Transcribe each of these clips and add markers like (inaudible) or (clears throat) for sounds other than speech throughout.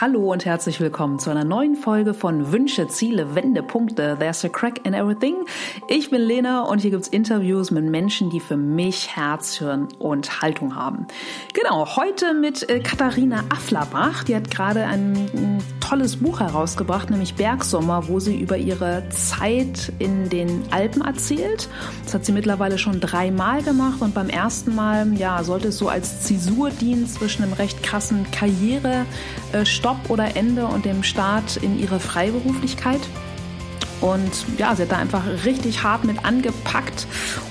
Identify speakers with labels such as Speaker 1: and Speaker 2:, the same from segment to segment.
Speaker 1: Hallo und herzlich willkommen zu einer neuen Folge von Wünsche, Ziele, Wendepunkte. There's a crack in everything. Ich bin Lena und hier gibt's Interviews mit Menschen, die für mich Herz, Hirn und Haltung haben. Genau, heute mit äh, Katharina Afflerbach. Die hat gerade ein, ein tolles Buch herausgebracht, nämlich Bergsommer, wo sie über ihre Zeit in den Alpen erzählt. Das hat sie mittlerweile schon dreimal gemacht und beim ersten Mal, ja, sollte es so als Zäsur dienen zwischen einem recht krassen Karriere Stopp oder Ende und dem Start in ihre Freiberuflichkeit. Und ja, sie hat da einfach richtig hart mit angepackt,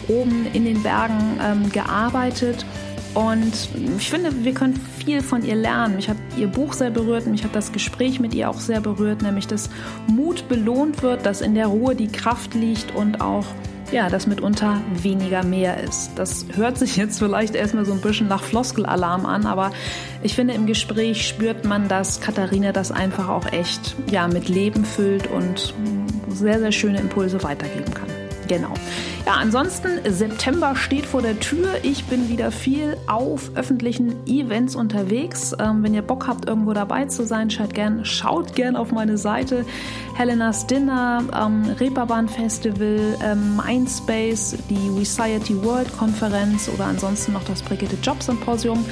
Speaker 1: oben in den Bergen ähm, gearbeitet. Und ich finde, wir können viel von ihr lernen. Mich hat ihr Buch sehr berührt, mich hat das Gespräch mit ihr auch sehr berührt, nämlich dass Mut belohnt wird, dass in der Ruhe die Kraft liegt und auch ja, dass mitunter weniger mehr ist. Das hört sich jetzt vielleicht erstmal so ein bisschen nach Floskelalarm an, aber ich finde, im Gespräch spürt man, dass Katharina das einfach auch echt ja, mit Leben füllt und sehr, sehr schöne Impulse weitergeben kann. Genau. Ja, ansonsten, September steht vor der Tür. Ich bin wieder viel auf öffentlichen Events unterwegs. Ähm, wenn ihr Bock habt, irgendwo dabei zu sein, schaut gern, schaut gern auf meine Seite. Helena's Dinner, ähm, Reeperbahn Festival, ähm, Mindspace, die Society World Konferenz oder ansonsten noch das Brigitte Job Symposium.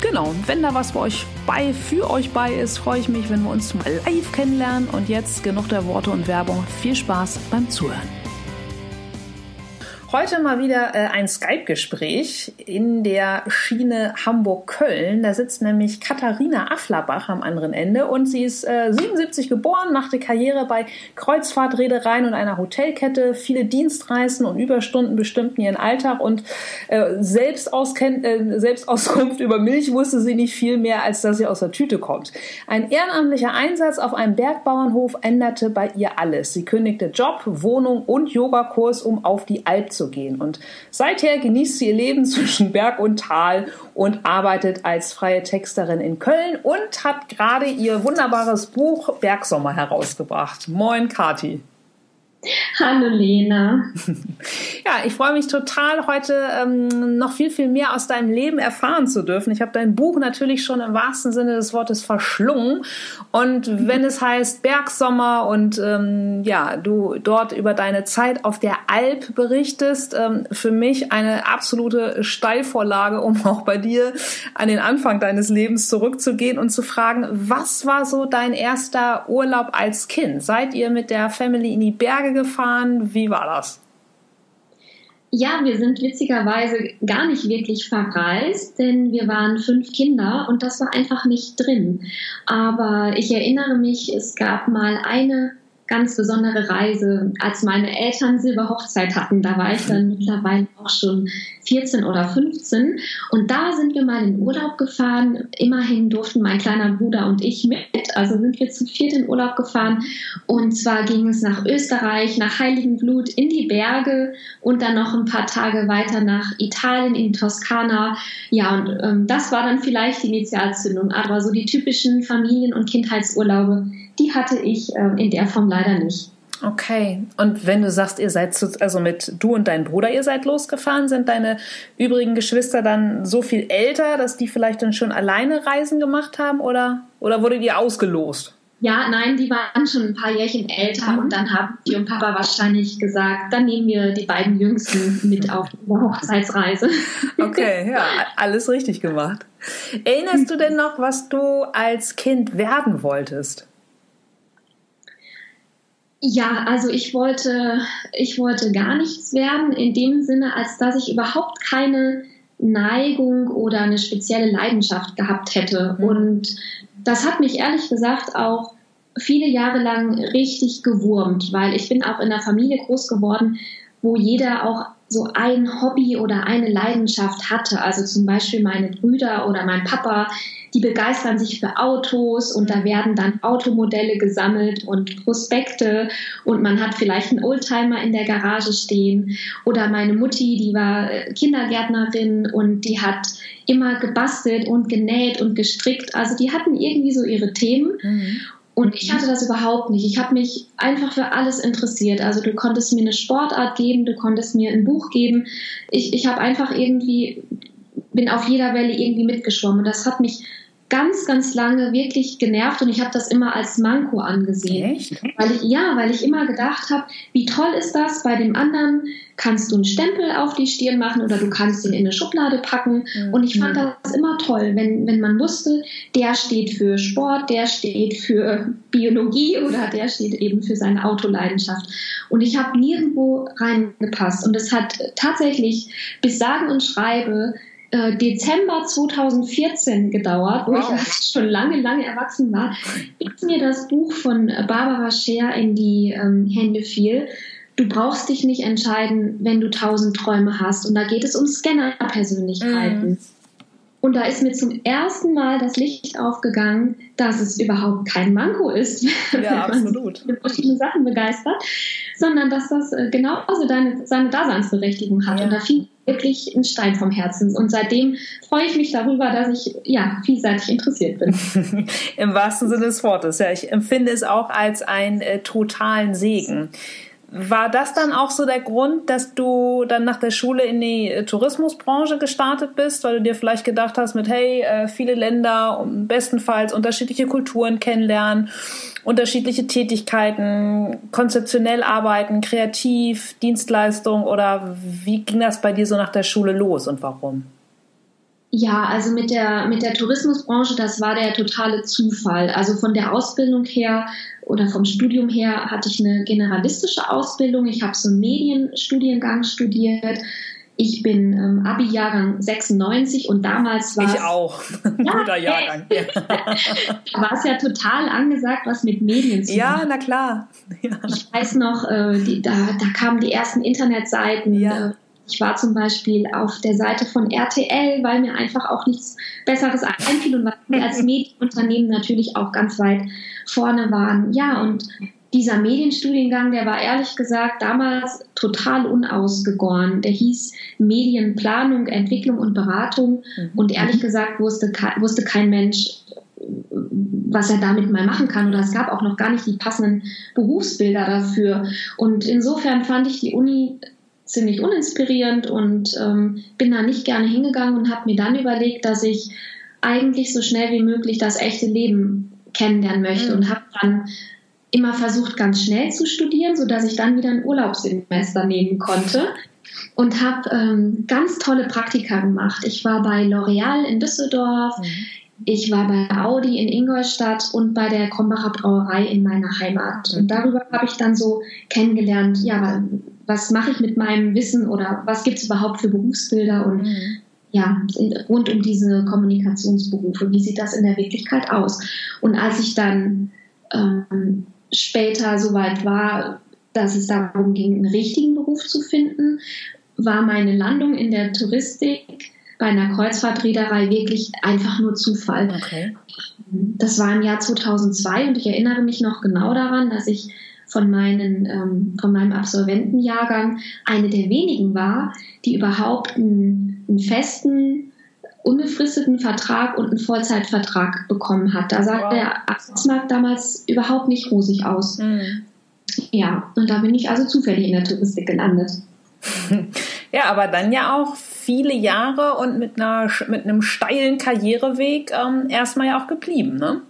Speaker 1: Genau, wenn da was bei euch bei, für euch bei ist, freue ich mich, wenn wir uns mal live kennenlernen. Und jetzt genug der Worte und Werbung. Viel Spaß beim Zuhören. Heute mal wieder äh, ein Skype-Gespräch in der Schiene Hamburg-Köln. Da sitzt nämlich Katharina Afflerbach am anderen Ende und sie ist äh, 77 geboren, machte Karriere bei Kreuzfahrtreedereien und einer Hotelkette, viele Dienstreisen und Überstunden bestimmten ihren Alltag und äh, Selbstausken äh, Selbstauskunft über Milch wusste sie nicht viel mehr, als dass sie aus der Tüte kommt. Ein ehrenamtlicher Einsatz auf einem Bergbauernhof änderte bei ihr alles. Sie kündigte Job, Wohnung und Yogakurs, um auf die Alp zu gehen. Und seither genießt sie ihr Leben (laughs) zwischen Berg und Tal und arbeitet als freie Texterin in Köln und hat gerade ihr wunderbares Buch Bergsommer herausgebracht. Moin, Kati.
Speaker 2: Hallo Lena. (laughs)
Speaker 1: Ja, ich freue mich total, heute ähm, noch viel, viel mehr aus deinem Leben erfahren zu dürfen. Ich habe dein Buch natürlich schon im wahrsten Sinne des Wortes verschlungen. Und wenn es heißt Bergsommer und ähm, ja, du dort über deine Zeit auf der Alp berichtest, ähm, für mich eine absolute Steilvorlage, um auch bei dir an den Anfang deines Lebens zurückzugehen und zu fragen, was war so dein erster Urlaub als Kind? Seid ihr mit der Family in die Berge gefahren? Wie war das?
Speaker 2: Ja, wir sind witzigerweise gar nicht wirklich verreist, denn wir waren fünf Kinder und das war einfach nicht drin. Aber ich erinnere mich, es gab mal eine ganz besondere Reise, als meine Eltern Silberhochzeit hatten. Da war ich dann mittlerweile auch schon 14 oder 15. Und da sind wir mal in Urlaub gefahren. Immerhin durften mein kleiner Bruder und ich mit. Also sind wir zu viert in Urlaub gefahren. Und zwar ging es nach Österreich, nach Heiligenblut, in die Berge und dann noch ein paar Tage weiter nach Italien, in Toskana. Ja, und ähm, das war dann vielleicht die Initialzündung. Aber so die typischen Familien- und Kindheitsurlaube, die hatte ich äh, in der Form leider nicht.
Speaker 1: Okay. Und wenn du sagst, ihr seid zu, also mit du und dein Bruder, ihr seid losgefahren, sind deine übrigen Geschwister dann so viel älter, dass die vielleicht dann schon alleine Reisen gemacht haben oder, oder wurdet ihr ausgelost?
Speaker 2: Ja, nein, die waren schon ein paar Jährchen älter mhm. und dann haben die und Papa wahrscheinlich gesagt, dann nehmen wir die beiden Jüngsten mit auf die Hochzeitsreise. (laughs)
Speaker 1: Okay, ja, alles richtig gemacht. Erinnerst du denn noch, was du als Kind werden wolltest?
Speaker 2: Ja, also ich wollte, ich wollte gar nichts werden in dem Sinne, als dass ich überhaupt keine Neigung oder eine spezielle Leidenschaft gehabt hätte. Mhm. Und das hat mich ehrlich gesagt auch viele Jahre lang richtig gewurmt, weil ich bin auch in einer Familie groß geworden, wo jeder auch so ein Hobby oder eine Leidenschaft hatte. Also zum Beispiel meine Brüder oder mein Papa, die begeistern sich für Autos und da werden dann Automodelle gesammelt und Prospekte und man hat vielleicht einen Oldtimer in der Garage stehen. Oder meine Mutti, die war äh, Kindergärtnerin und die hat immer gebastelt und genäht und gestrickt. Also die hatten irgendwie so ihre Themen. Mhm. Und ich hatte das überhaupt nicht. Ich habe mich einfach für alles interessiert. Also du konntest mir eine Sportart geben, du konntest mir ein Buch geben. Ich, ich habe einfach irgendwie, bin auf jeder Welle irgendwie mitgeschwommen. Und das hat mich ganz, ganz lange wirklich genervt und ich habe das immer als Manko angesehen.
Speaker 1: Echt?
Speaker 2: Weil ich, ja, weil ich immer gedacht habe, wie toll ist das, bei dem anderen kannst du einen Stempel auf die Stirn machen oder du kannst ihn in eine Schublade packen. Mhm. Und ich fand das immer toll, wenn, wenn man wusste, der steht für Sport, der steht für Biologie oder der steht eben für seine Autoleidenschaft. Und ich habe nirgendwo reingepasst. Und es hat tatsächlich bis sagen und schreibe äh, Dezember 2014 gedauert, wo wow. ich (laughs) schon lange, lange erwachsen war, bis mir das Buch von Barbara Scher in die ähm, Hände fiel. Du brauchst dich nicht entscheiden, wenn du tausend Träume hast. Und da geht es um Scanner-Persönlichkeiten. Mm. Und da ist mir zum ersten Mal das Licht aufgegangen, dass es überhaupt kein Manko ist, (laughs)
Speaker 1: ja, wenn man sich
Speaker 2: für verschiedene Sachen begeistert, sondern dass das äh, genauso deine, seine Daseinsberechtigung hat. Ja. Und da fiel wirklich ein Stein vom Herzen. Und seitdem freue ich mich darüber, dass ich ja vielseitig interessiert bin. (laughs)
Speaker 1: Im wahrsten Sinne des Wortes. Ja, ich empfinde es auch als einen äh, totalen Segen. War das dann auch so der Grund, dass du dann nach der Schule in die äh, Tourismusbranche gestartet bist, weil du dir vielleicht gedacht hast mit, hey, äh, viele Länder, bestenfalls unterschiedliche Kulturen kennenlernen, unterschiedliche Tätigkeiten, konzeptionell arbeiten, kreativ, Dienstleistung oder wie ging das bei dir so nach der Schule los und warum?
Speaker 2: Ja, also mit der, mit der Tourismusbranche, das war der totale Zufall. Also von der Ausbildung her oder vom Studium her hatte ich eine generalistische Ausbildung. Ich habe so einen Medienstudiengang studiert. Ich bin ähm, Abi-Jahrgang 96 und damals war
Speaker 1: Ich auch. Ja, (laughs) Guter Jahrgang.
Speaker 2: da war es ja total angesagt, was mit Medien zu
Speaker 1: tun. Ja, na klar. (laughs)
Speaker 2: Ja. Ich weiß noch, äh, die, da, da kamen die ersten Internetseiten. Ja. Äh, ich war zum Beispiel auf der Seite von RTL, weil mir einfach auch nichts Besseres einfiel und weil wir als (laughs) Medienunternehmen natürlich auch ganz weit vorne waren. Ja, und dieser Medienstudiengang, der war ehrlich gesagt damals total unausgegoren. Der hieß Medienplanung, Entwicklung und Beratung. Mhm. Und ehrlich gesagt wusste, wusste kein Mensch, was er damit mal machen kann. Oder es gab auch noch gar nicht die passenden Berufsbilder dafür. Und insofern fand ich die Uni ziemlich uninspirierend und ähm, bin da nicht gerne hingegangen und habe mir dann überlegt, dass ich eigentlich so schnell wie möglich das echte Leben kennenlernen möchte mhm. und habe dann immer versucht, ganz schnell zu studieren, sodass ich dann wieder ein Urlaubssemester nehmen konnte und habe ähm, ganz tolle Praktika gemacht. Ich war bei L'Oreal in Düsseldorf, mhm. ich war bei Audi in Ingolstadt und bei der Krombacher Brauerei in meiner Heimat. Mhm. Und darüber habe ich dann so kennengelernt, ja, was mache ich mit meinem Wissen oder was gibt es überhaupt für Berufsbilder und mhm. ja, rund um diese Kommunikationsberufe, wie sieht das in der Wirklichkeit aus? Und als ich dann ähm, später soweit war, dass es darum ging, einen richtigen Beruf zu finden, war meine Landung in der Touristik bei einer Kreuzfahrtreederei wirklich einfach nur Zufall.
Speaker 1: Okay.
Speaker 2: Das war im Jahr 2002 und ich erinnere mich noch genau daran, dass ich von, meinen, ähm, von meinem Absolventenjahrgang eine der wenigen war, die überhaupt einen, einen festen, unbefristeten Vertrag und einen Vollzeitvertrag bekommen hat. Da sah wow. der Arbeitsmarkt damals überhaupt nicht rosig aus. Mhm. Ja, und da bin ich also zufällig in der Touristik gelandet. (laughs)
Speaker 1: Ja, aber dann ja auch viele Jahre und mit, einer, mit einem steilen Karriereweg ähm, erstmal ja auch geblieben, ne?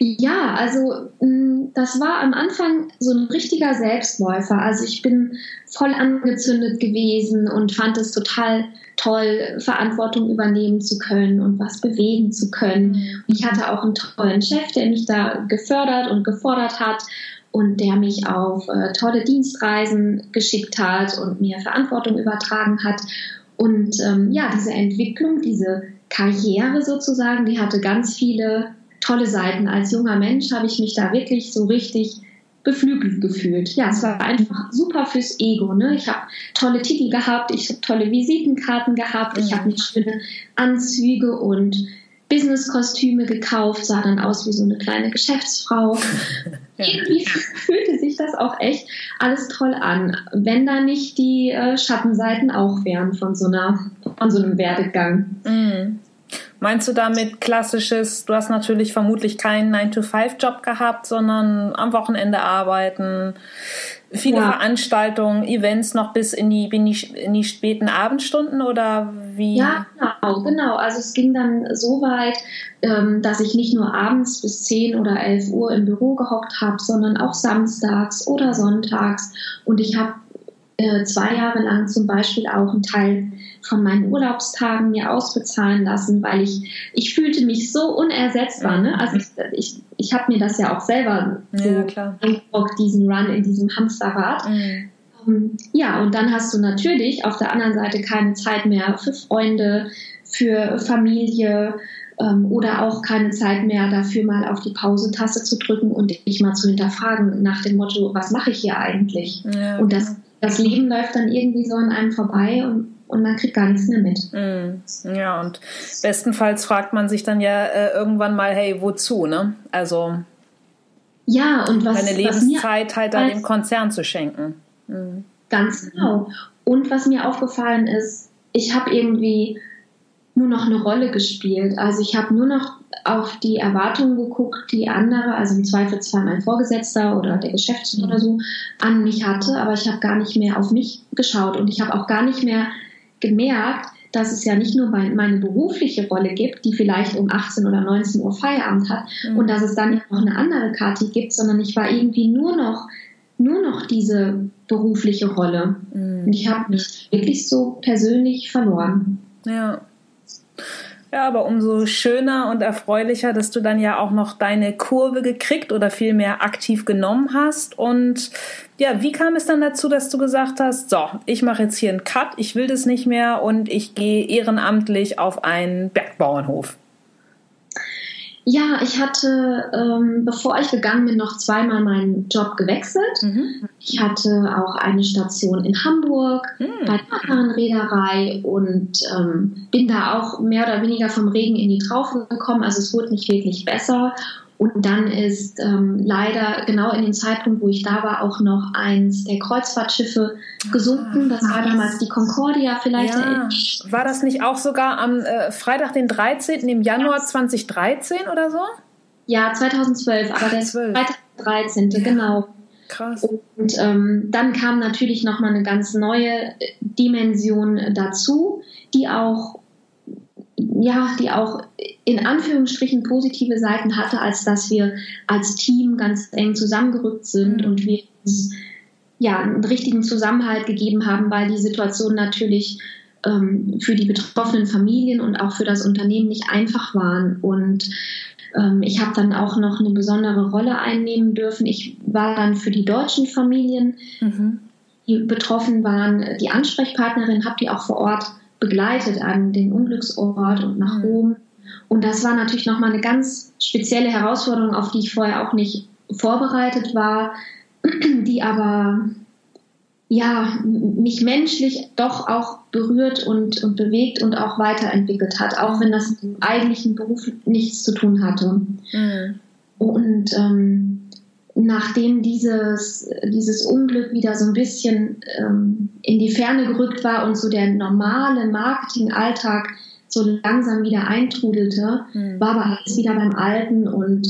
Speaker 2: Ja, also mm, das war am Anfang so ein richtiger Selbstläufer. Also ich bin voll angezündet gewesen und fand es total toll, Verantwortung übernehmen zu können und was bewegen zu können. Mhm. Ich hatte auch einen tollen Chef, der mich da gefördert und gefordert hat und der mich auf äh, tolle Dienstreisen geschickt hat und mir Verantwortung übertragen hat. Und ähm, ja, diese Entwicklung, diese Karriere sozusagen, die hatte ganz viele tolle Seiten. Als junger Mensch habe ich mich da wirklich so richtig beflügelt gefühlt. Ja, es war einfach super fürs Ego. Ne? Ich habe tolle Titel gehabt, ich habe tolle Visitenkarten gehabt, ich habe mir schöne Anzüge und Businesskostüme gekauft, sah dann aus wie so eine kleine Geschäftsfrau. (laughs) Irgendwie fühlte sich das auch echt alles toll an, wenn da nicht die äh, Schattenseiten auch wären von so einer, von so einem Werdegang.
Speaker 1: Mhm. Meinst du damit klassisches, du hast natürlich vermutlich keinen 9-to-5-Job gehabt, sondern am Wochenende arbeiten, viele ja. Veranstaltungen, Events noch bis in die, in die, in die späten Abendstunden oder wie?
Speaker 2: Ja, genau, genau. Also es ging dann so weit, ähm, dass ich nicht nur abends bis 10 oder 11 Uhr im Büro gehockt habe, sondern auch samstags oder sonntags. Und ich habe äh, zwei Jahre lang zum Beispiel auch einen Teil von meinen Urlaubstagen mir ausbezahlen lassen, weil ich, ich fühlte mich so unersetzbar. Ne? Also ich, ich, ich habe mir das ja auch selber so ja, diesen Run in diesem Hamsterrad. Mhm. Ähm, ja, und dann hast du natürlich auf der anderen Seite keine Zeit mehr für Freunde, für Familie ähm, oder auch keine Zeit mehr dafür mal auf die Pausetaste zu drücken und dich mal zu hinterfragen nach dem Motto, was mache ich hier eigentlich? Ja, und das, das Leben läuft dann irgendwie so an einem vorbei und und man kriegt gar nichts mehr mit.
Speaker 1: Mm, ja, und bestenfalls fragt man sich dann ja äh, irgendwann mal, hey, wozu, ne? Also
Speaker 2: ja, und was
Speaker 1: deine Lebenszeit halt dann dem Konzern zu schenken.
Speaker 2: Mm. Ganz genau. Und was mir aufgefallen ist, ich habe irgendwie nur noch eine Rolle gespielt. Also ich habe nur noch auf die Erwartungen geguckt, die andere, also im Zweifelsfall mein Vorgesetzter oder der Geschäftsführer oder so, an mich hatte, aber ich habe gar nicht mehr auf mich geschaut und ich habe auch gar nicht mehr gemerkt, dass es ja nicht nur meine berufliche Rolle gibt, die vielleicht um 18 oder 19 Uhr Feierabend hat mhm. und dass es dann noch eine andere Karte gibt, sondern ich war irgendwie nur noch nur noch diese berufliche Rolle. Mhm. Und ich habe mich wirklich so persönlich verloren.
Speaker 1: Ja. Ja, aber umso schöner und erfreulicher, dass du dann ja auch noch deine Kurve gekriegt oder vielmehr aktiv genommen hast. Und ja, wie kam es dann dazu, dass du gesagt hast, so, ich mache jetzt hier einen Cut, ich will das nicht mehr und ich gehe ehrenamtlich auf einen Bergbauernhof?
Speaker 2: Ja, ich hatte, ähm, bevor ich gegangen bin, noch zweimal meinen Job gewechselt. Mhm. Ich hatte auch eine Station in Hamburg mhm. bei einer anderen Reederei und ähm, bin da auch mehr oder weniger vom Regen in die Traufe gekommen. Also es wurde nicht wirklich besser. Und dann ist ähm, leider genau in dem Zeitpunkt, wo ich da war, auch noch eins der Kreuzfahrtschiffe gesunken. Das war damals die Concordia vielleicht. Ja.
Speaker 1: War das nicht auch sogar am äh, Freitag, den 13. im Januar 2013 oder so?
Speaker 2: Ja, 2012, aber der 12. Freitag, 13. Ja. genau.
Speaker 1: Krass.
Speaker 2: Und ähm, dann kam natürlich nochmal eine ganz neue Dimension dazu, die auch ja, die auch in Anführungsstrichen positive Seiten hatte, als dass wir als Team ganz eng zusammengerückt sind und wir uns ja einen richtigen Zusammenhalt gegeben haben, weil die Situation natürlich ähm, für die betroffenen Familien und auch für das Unternehmen nicht einfach waren. Und ähm, ich habe dann auch noch eine besondere Rolle einnehmen dürfen. Ich war dann für die deutschen Familien, mhm. die betroffen waren, die Ansprechpartnerin, habe die auch vor Ort begleitet an den Unglücksort und nach mhm. Rom. Und das war natürlich nochmal eine ganz spezielle Herausforderung, auf die ich vorher auch nicht vorbereitet war, (clears throat) die aber ja, mich menschlich doch auch berührt und, und bewegt und auch weiterentwickelt hat, auch wenn das mit dem eigentlichen Beruf nichts zu tun hatte. Mhm. Und ähm, nachdem dieses, dieses Unglück wieder so ein bisschen ähm, in die Ferne gerückt war und so der normale Marketingalltag so langsam wieder eintrudelte, mhm. war aber alles wieder beim Alten und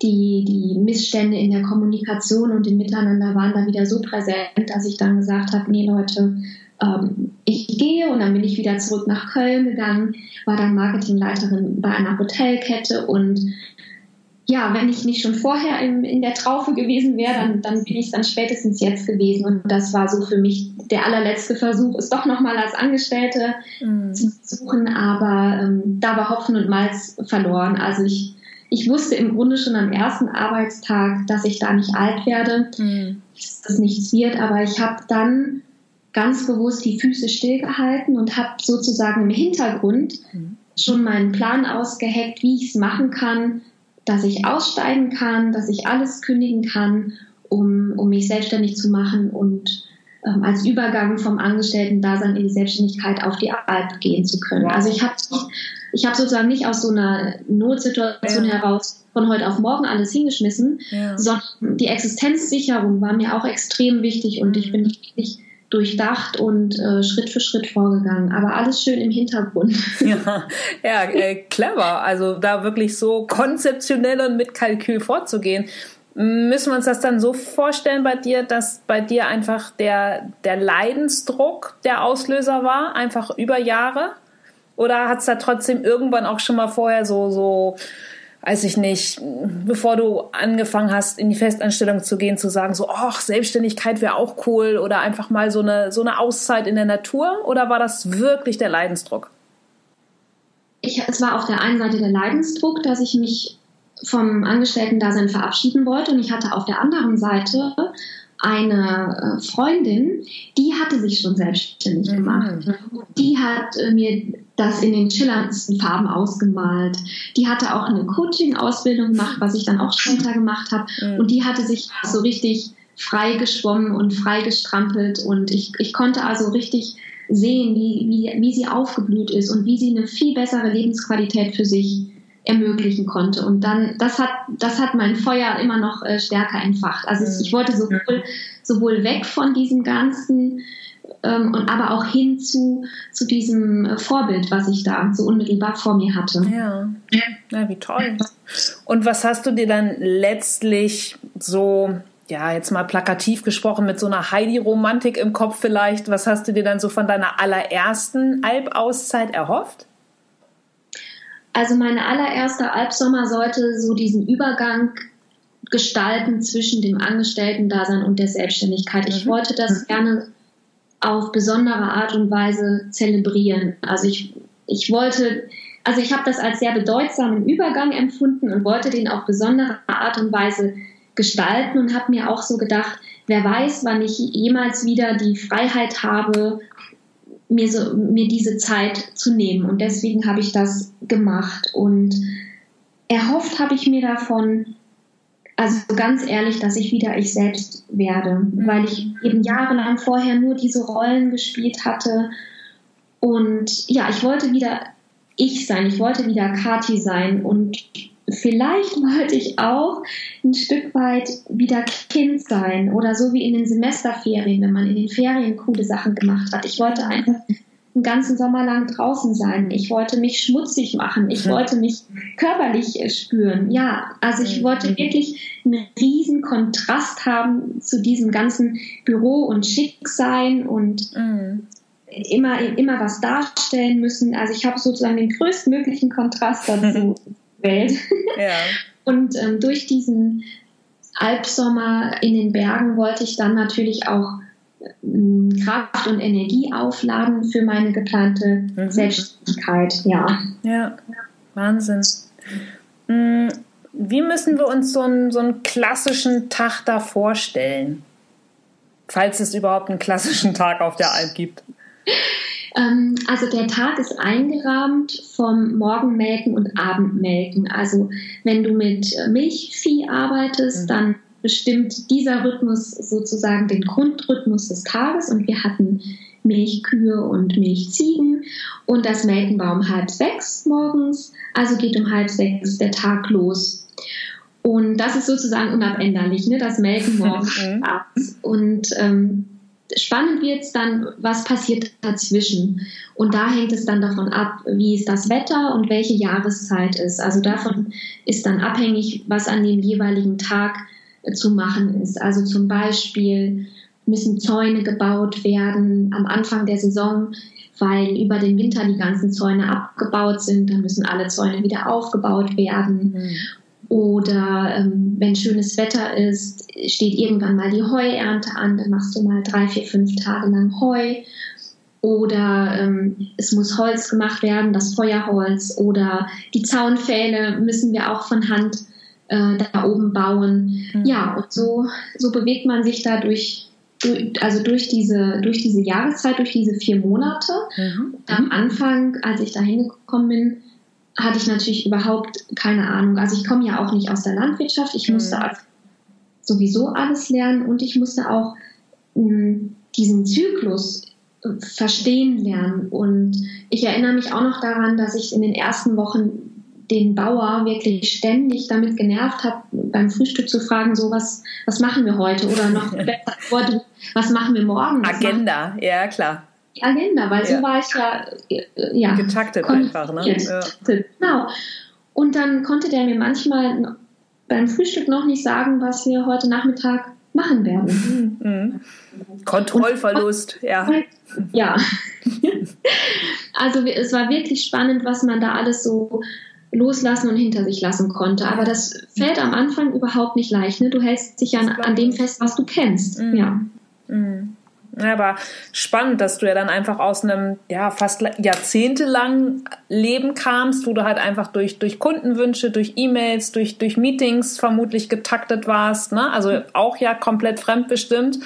Speaker 2: die, die Missstände in der Kommunikation und im Miteinander waren da wieder so präsent, dass ich dann gesagt habe, nee Leute, ähm, ich gehe und dann bin ich wieder zurück nach Köln gegangen, war dann Marketingleiterin bei einer Hotelkette und ja, wenn ich nicht schon vorher in, in der Traufe gewesen wäre, dann, dann bin ich dann spätestens jetzt gewesen. Und das war so für mich der allerletzte Versuch, es doch nochmal als Angestellte mhm. zu suchen. Aber ähm, da war Hopfen und Malz verloren. Also ich, ich wusste im Grunde schon am ersten Arbeitstag, dass ich da nicht alt werde, mhm. dass das nichts wird. Aber ich habe dann ganz bewusst die Füße stillgehalten und habe sozusagen im Hintergrund mhm. schon meinen Plan ausgeheckt, wie ich es machen kann, dass ich aussteigen kann, dass ich alles kündigen kann, um, um mich selbstständig zu machen und ähm, als Übergang vom Angestellten-Dasein in die Selbstständigkeit auf die Alp gehen zu können. Also ich habe ich hab sozusagen nicht aus so einer Notsituation ja. heraus von heute auf morgen alles hingeschmissen, ja. sondern die Existenzsicherung war mir auch extrem wichtig und ich bin wirklich durchdacht und äh, Schritt für Schritt vorgegangen. Aber alles schön im Hintergrund. (laughs)
Speaker 1: ja, ja äh, clever. Also da wirklich so konzeptionell und mit Kalkül vorzugehen. Müssen wir uns das dann so vorstellen bei dir, dass bei dir einfach der, der Leidensdruck der Auslöser war, einfach über Jahre? Oder hat es da trotzdem irgendwann auch schon mal vorher so, so, weiß ich nicht, bevor du angefangen hast, in die Festanstellung zu gehen, zu sagen, so, ach, Selbstständigkeit wäre auch cool oder einfach mal so eine, so eine Auszeit in der Natur? Oder war das wirklich der Leidensdruck?
Speaker 2: Ich, es war auf der einen Seite der Leidensdruck, dass ich mich vom Angestellten-Dasein verabschieden wollte und ich hatte auf der anderen Seite eine äh, Freundin, die hatte sich schon selbstständig mhm. gemacht. Die hat äh, mir das in den schillerndsten Farben ausgemalt. Die hatte auch eine Coaching-Ausbildung gemacht, was ich dann auch später gemacht habe. Mhm. Und die hatte sich so richtig frei geschwommen und frei gestrampelt. Und ich, ich konnte also richtig sehen, wie, wie, wie sie aufgeblüht ist und wie sie eine viel bessere Lebensqualität für sich ermöglichen konnte. Und dann, das hat, das hat mein Feuer immer noch äh, stärker entfacht. Also mhm. ich wollte sowohl, sowohl weg von diesem ganzen ähm, und aber auch hin zu, zu diesem äh, Vorbild, was ich da so unmittelbar vor mir hatte.
Speaker 1: Ja. ja, wie toll. Und was hast du dir dann letztlich so ja, jetzt mal plakativ gesprochen, mit so einer Heidi-Romantik im Kopf vielleicht. Was hast du dir dann so von deiner allerersten Alpauszeit erhofft?
Speaker 2: Also meine allererste Albsommer sollte so diesen Übergang gestalten zwischen dem Angestellten-Dasein und der Selbstständigkeit. Ich mhm. wollte das gerne auf besondere Art und Weise zelebrieren. Also ich, ich wollte, also ich habe das als sehr bedeutsamen Übergang empfunden und wollte den auf besondere Art und Weise gestalten und habe mir auch so gedacht, wer weiß, wann ich jemals wieder die Freiheit habe, mir, so, mir diese Zeit zu nehmen. Und deswegen habe ich das gemacht. Und erhofft habe ich mir davon, also ganz ehrlich, dass ich wieder ich selbst werde, weil ich eben jahrelang vorher nur diese Rollen gespielt hatte. Und ja, ich wollte wieder ich sein, ich wollte wieder Kati sein und vielleicht wollte ich auch ein Stück weit wieder Kind sein oder so wie in den Semesterferien, wenn man in den Ferien coole Sachen gemacht hat. Ich wollte einfach einen ganzen Sommer lang draußen sein. Ich wollte mich schmutzig machen. Ich wollte mich körperlich spüren. Ja, also ich wollte wirklich einen riesen Kontrast haben zu diesem ganzen Büro und Schicksein und mhm. immer, immer was darstellen müssen. Also ich habe sozusagen den größtmöglichen Kontrast dazu (laughs) Welt. Ja. Und ähm, durch diesen Albsommer in den Bergen wollte ich dann natürlich auch Kraft und Energie aufladen für meine geplante mhm. Selbstständigkeit. Ja.
Speaker 1: Ja, Wahnsinn. Mm, wie müssen wir uns so einen, so einen klassischen Tag da vorstellen? Falls es überhaupt einen klassischen Tag auf der Alp gibt.
Speaker 2: Ähm, also der Tag ist eingerahmt vom Morgenmelken und Abendmelken. Also wenn du mit Milchvieh arbeitest, mhm. dann bestimmt dieser Rhythmus sozusagen den Grundrhythmus des Tages und wir hatten Milchkühe und Milchziegen und das Melken war um halb sechs morgens, also geht um halb sechs der Tag los. Und das ist sozusagen unabänderlich, ne? das Melken (laughs) morgens mhm. abends. Und ähm, spannend wird es dann, was passiert dazwischen. Und da hängt es dann davon ab, wie ist das Wetter und welche Jahreszeit ist. Also davon ist dann abhängig, was an dem jeweiligen Tag äh, zu machen ist. Also zum Beispiel müssen Zäune gebaut werden am Anfang der Saison, weil über den Winter die ganzen Zäune abgebaut sind. Dann müssen alle Zäune wieder aufgebaut werden. Mhm. Oder ähm, wenn schönes Wetter ist, steht irgendwann mal die Heuernte an, dann machst du mal drei, vier, fünf Tage lang Heu. Oder ähm, es muss Holz gemacht werden, das Feuerholz. Oder die Zaunpfähle müssen wir auch von Hand äh, da oben bauen. Mhm. Ja, und so, so bewegt man sich da durch, durch, also durch diese, durch diese Jahreszeit, durch diese vier Monate. Mhm. Am Anfang, als ich da hingekommen bin, hatte ich natürlich überhaupt keine Ahnung. Also ich komme ja auch nicht aus der Landwirtschaft. Ich musste mhm. sowieso alles lernen und ich musste auch mh, hm, diesen Zyklus verstehen lernen. Und ich erinnere mich auch noch daran, dass ich in den ersten Wochen den Bauer wirklich ständig damit genervt habe, beim Frühstück zu fragen, so was, was machen wir heute? Oder noch (laughs) besser, was machen wir morgen?
Speaker 1: Agenda, ja klar.
Speaker 2: Agenda, weil ja. so war ich ja,
Speaker 1: äh, ja getaktet einfach. Ne?
Speaker 2: Ja. Genau. Und dann konnte der mir manchmal beim Frühstück noch nicht sagen, was wir heute Nachmittag machen werden.
Speaker 1: Mhm. Kontrollverlust,
Speaker 2: Und, ja. Ja. (laughs) also es war wirklich spannend, was man da alles so loslassen und hinter sich lassen konnte. Aber das fällt am Anfang überhaupt nicht leicht. Ne? Du hältst dich an, an dem fest, was du kennst. Mhm. Ja.
Speaker 1: Mhm. Aber spannend, dass du ja dann einfach aus einem ja fast jahrzehntelangen Leben kamst, wo du halt einfach durch, durch Kundenwünsche, durch E-Mails, durch, durch Meetings vermutlich getaktet warst, ne? Also auch ja komplett fremdbestimmt.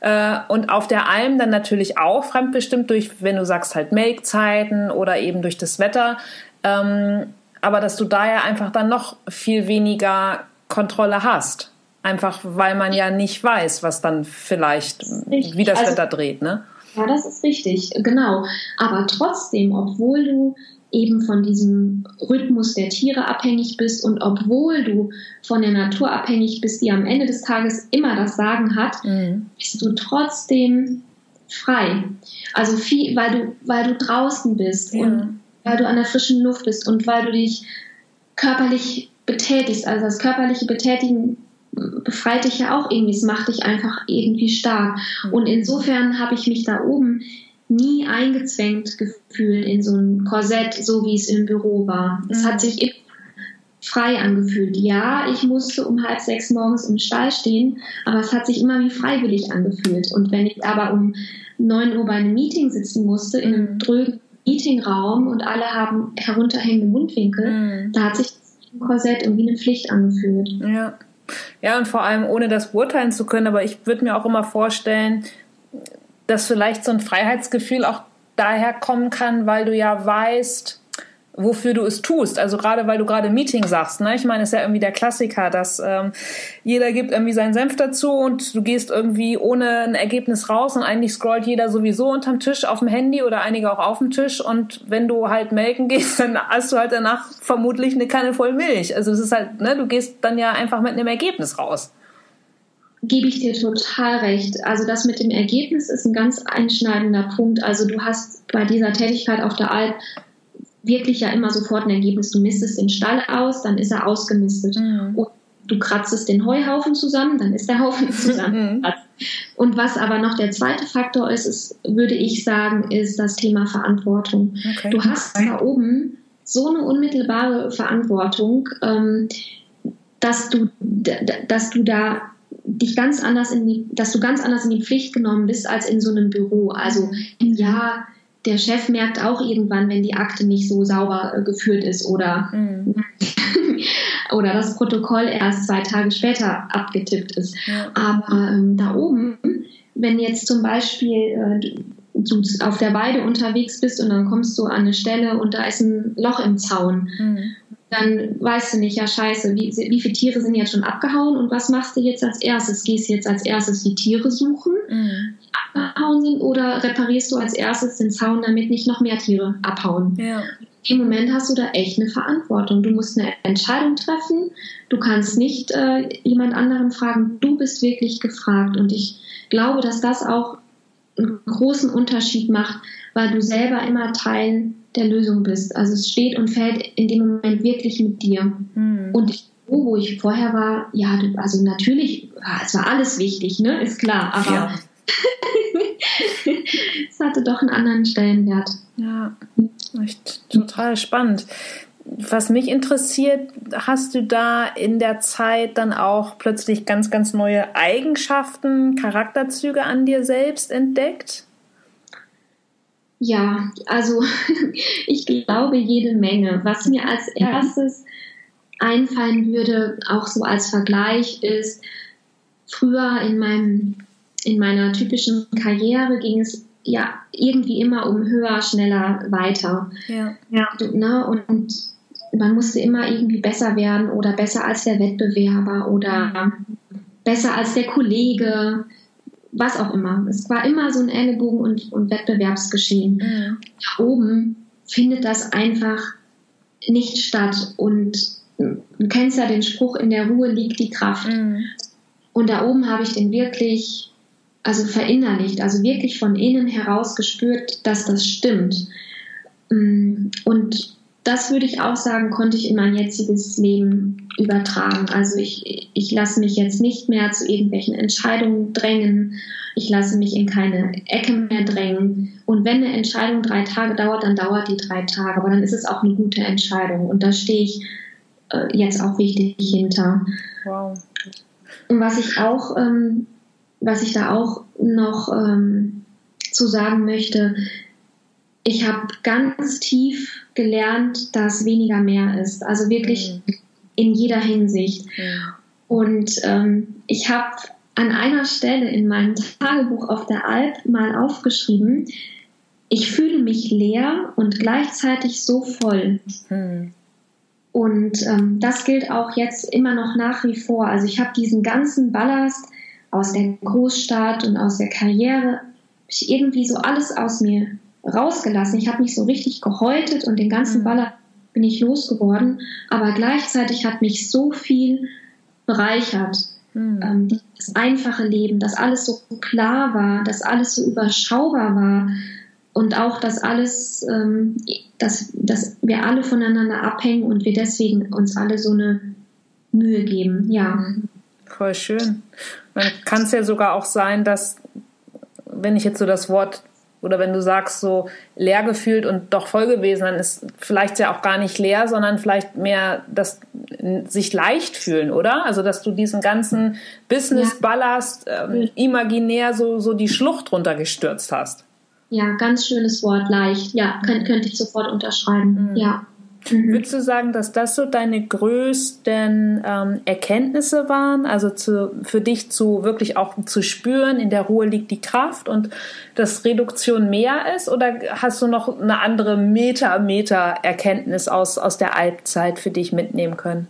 Speaker 1: Äh, und auf der Alm dann natürlich auch fremdbestimmt durch, wenn du sagst, halt Melkzeiten oder eben durch das Wetter. Ähm, aber dass du da ja einfach dann noch viel weniger Kontrolle hast. Einfach weil man ja nicht weiß, was dann vielleicht, wie das also, Wetter dreht, ne?
Speaker 2: Ja, das ist richtig, genau. Aber trotzdem, obwohl du eben von diesem Rhythmus der Tiere abhängig bist und obwohl du von der Natur abhängig bist, die am Ende des Tages immer das Sagen hat, mhm. bist du trotzdem frei. Also viel, weil du, weil du draußen bist ja. und weil du an der frischen Luft bist und weil du dich körperlich betätigst. Also das körperliche Betätigen befreit dich ja auch irgendwie, es macht dich einfach irgendwie stark. Und insofern habe ich mich da oben nie eingezwängt gefühlt in so ein Korsett, so wie es im Büro war. Es hat mhm. sich immer frei angefühlt. Ja, ich musste um halb sechs morgens im Stall stehen, aber es hat sich immer wie freiwillig angefühlt. Und wenn ich aber um neun Uhr bei einem Meeting sitzen musste, in einem mhm. drögen Meetingraum und alle haben herunterhängende Mundwinkel, mhm. da hat sich das Korsett irgendwie eine Pflicht angefühlt.
Speaker 1: Ja. Ja, und vor allem ohne das beurteilen zu können, aber ich würde mir auch immer vorstellen, dass vielleicht so ein Freiheitsgefühl auch daher kommen kann, weil du ja weißt, wofür du es tust. Also gerade weil du gerade Meeting sagst, ne? Ich meine, ist ja irgendwie der Klassiker, dass ähm, jeder gibt irgendwie seinen Senf dazu und du gehst irgendwie ohne ein Ergebnis raus und eigentlich scrollt jeder sowieso unterm Tisch auf dem Handy oder einige auch auf dem Tisch und wenn du halt melken gehst, (laughs) dann hast du halt danach vermutlich eine Kanne voll Milch. Also es ist halt, ne, du gehst dann ja einfach mit einem Ergebnis raus
Speaker 2: gebe ich dir total recht. Also das mit dem Ergebnis ist ein ganz einschneidender Punkt. Also du hast bei dieser Tätigkeit auf der Alp wirklich ja immer sofort ein Ergebnis. Du mistest den Stall aus, dann ist er ausgemistet. Mhm. Und du kratzest den Heuhaufen zusammen, dann ist der Haufen (laughs) zusammen. Und was aber noch der zweite Faktor ist, ist, würde ich sagen, ist das Thema Verantwortung. Okay. Du hast da oben so eine unmittelbare Verantwortung, ähm, dass du, dass du da dich ganz anders in die, dass du ganz anders in die Pflicht genommen bist als in so einem Büro. Also ja, der Chef merkt auch irgendwann, wenn die Akte nicht so sauber äh, geführt ist oder, mhm. (laughs) oder das Protokoll erst zwei Tage später abgetippt ist. Ja. Aber ähm, da oben, wenn jetzt zum Beispiel äh, du auf der Weide unterwegs bist und dann kommst du an eine Stelle und da ist ein Loch im Zaun. Mhm. Dann weißt du nicht, ja scheiße, wie, wie viele Tiere sind jetzt schon abgehauen und was machst du jetzt als erstes? Gehst du jetzt als erstes die Tiere suchen, mhm. Abgehauen sind, oder reparierst du als erstes den Zaun, damit nicht noch mehr Tiere abhauen? Ja. Im Moment hast du da echt eine Verantwortung. Du musst eine Entscheidung treffen. Du kannst nicht äh, jemand anderen fragen. Du bist wirklich gefragt. Und ich glaube, dass das auch einen großen Unterschied macht, weil du selber immer Teil der Lösung bist. Also es steht und fällt in dem Moment wirklich mit dir. Mhm. Und wo ich vorher war, ja, also natürlich, es war alles wichtig, ne, ist klar, aber ja. (laughs) es hatte doch einen anderen Stellenwert.
Speaker 1: Ja, echt total spannend. Was mich interessiert, hast du da in der Zeit dann auch plötzlich ganz, ganz neue Eigenschaften, Charakterzüge an dir selbst entdeckt?
Speaker 2: Ja, also (laughs) ich glaube jede Menge. Was mir als erstes einfallen würde, auch so als Vergleich, ist, früher in, meinem, in meiner typischen Karriere ging es ja irgendwie immer um höher, schneller, weiter. Ja. ja. Ne? Und man musste immer irgendwie besser werden oder besser als der Wettbewerber oder besser als der Kollege, was auch immer. Es war immer so ein Ellenbogen- und, und Wettbewerbsgeschehen. Mhm. Da oben findet das einfach nicht statt. Und du kennst ja den Spruch, in der Ruhe liegt die Kraft. Mhm. Und da oben habe ich den wirklich, also verinnerlicht, also wirklich von innen heraus gespürt, dass das stimmt. Mm, und das würde ich auch sagen, konnte ich in mein jetziges Leben übertragen. Also ich, ich lasse mich jetzt nicht mehr zu irgendwelchen Entscheidungen drängen. Ich lasse mich in keine Ecke mehr drängen. Und wenn eine Entscheidung drei Tage dauert, dann dauert die drei Tage. Aber dann ist es auch eine gute Entscheidung. Und da stehe ich äh, jetzt auch richtig hinter. Wow. Und was ich auch, ähm, was ich da auch noch ähm, zu sagen möchte, ich habe ganz tief gelernt, dass weniger mehr ist. Also wirklich mhm. in jeder Hinsicht. Mhm. Und ähm, ich habe an einer Stelle in meinem Tagebuch auf der Alp mal aufgeschrieben, ich fühle mich leer und gleichzeitig so voll. Mhm. Und ähm, das gilt auch jetzt immer noch nach wie vor. Also ich habe diesen ganzen Ballast aus der Großstadt und aus der Karriere, ich irgendwie so alles aus mir rausgelassen. Ich habe mich so richtig gehäutet und den ganzen mhm. Baller bin ich losgeworden. Aber gleichzeitig hat mich so viel bereichert. Mhm. Ähm, das einfache Leben, dass alles so klar war, dass alles so überschaubar war und auch, dass alles, ähm, dass, dass wir alle voneinander abhängen und wir deswegen uns alle so eine Mühe geben. Ja. Mhm.
Speaker 1: Voll schön. Dann kann es ja sogar auch sein, dass, wenn ich jetzt so das Wort oder wenn du sagst, so leer gefühlt und doch voll gewesen, dann ist vielleicht ja auch gar nicht leer, sondern vielleicht mehr das sich leicht fühlen, oder? Also, dass du diesen ganzen Business-Ballast ähm, imaginär so, so die Schlucht runtergestürzt hast.
Speaker 2: Ja, ganz schönes Wort, leicht. Ja, könnte, könnte ich sofort unterschreiben. Mhm. Ja.
Speaker 1: Mhm. Würdest du sagen, dass das so deine größten ähm, Erkenntnisse waren? Also zu, für dich zu wirklich auch zu spüren, in der Ruhe liegt die Kraft und dass Reduktion mehr ist? Oder hast du noch eine andere Meter-Meter-Erkenntnis aus, aus der Altzeit für dich mitnehmen können?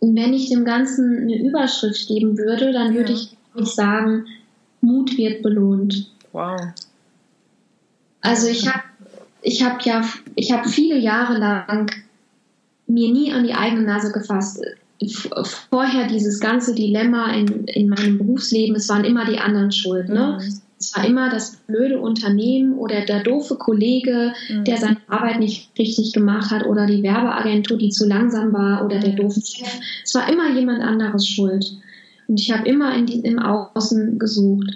Speaker 2: Wenn ich dem Ganzen eine Überschrift geben würde, dann ja. würde ich sagen, Mut wird belohnt. Wow. Also ich habe ich habe ja, ich habe viele Jahre lang mir nie an die eigene Nase gefasst. Vorher dieses ganze Dilemma in, in meinem Berufsleben, es waren immer die anderen schuld. Ne? Mhm. Es war immer das blöde Unternehmen oder der doofe Kollege, mhm. der seine Arbeit nicht richtig gemacht hat oder die Werbeagentur, die zu langsam war oder der mhm. doofe Chef. Es war immer jemand anderes schuld. Und ich habe immer in die, im Außen gesucht.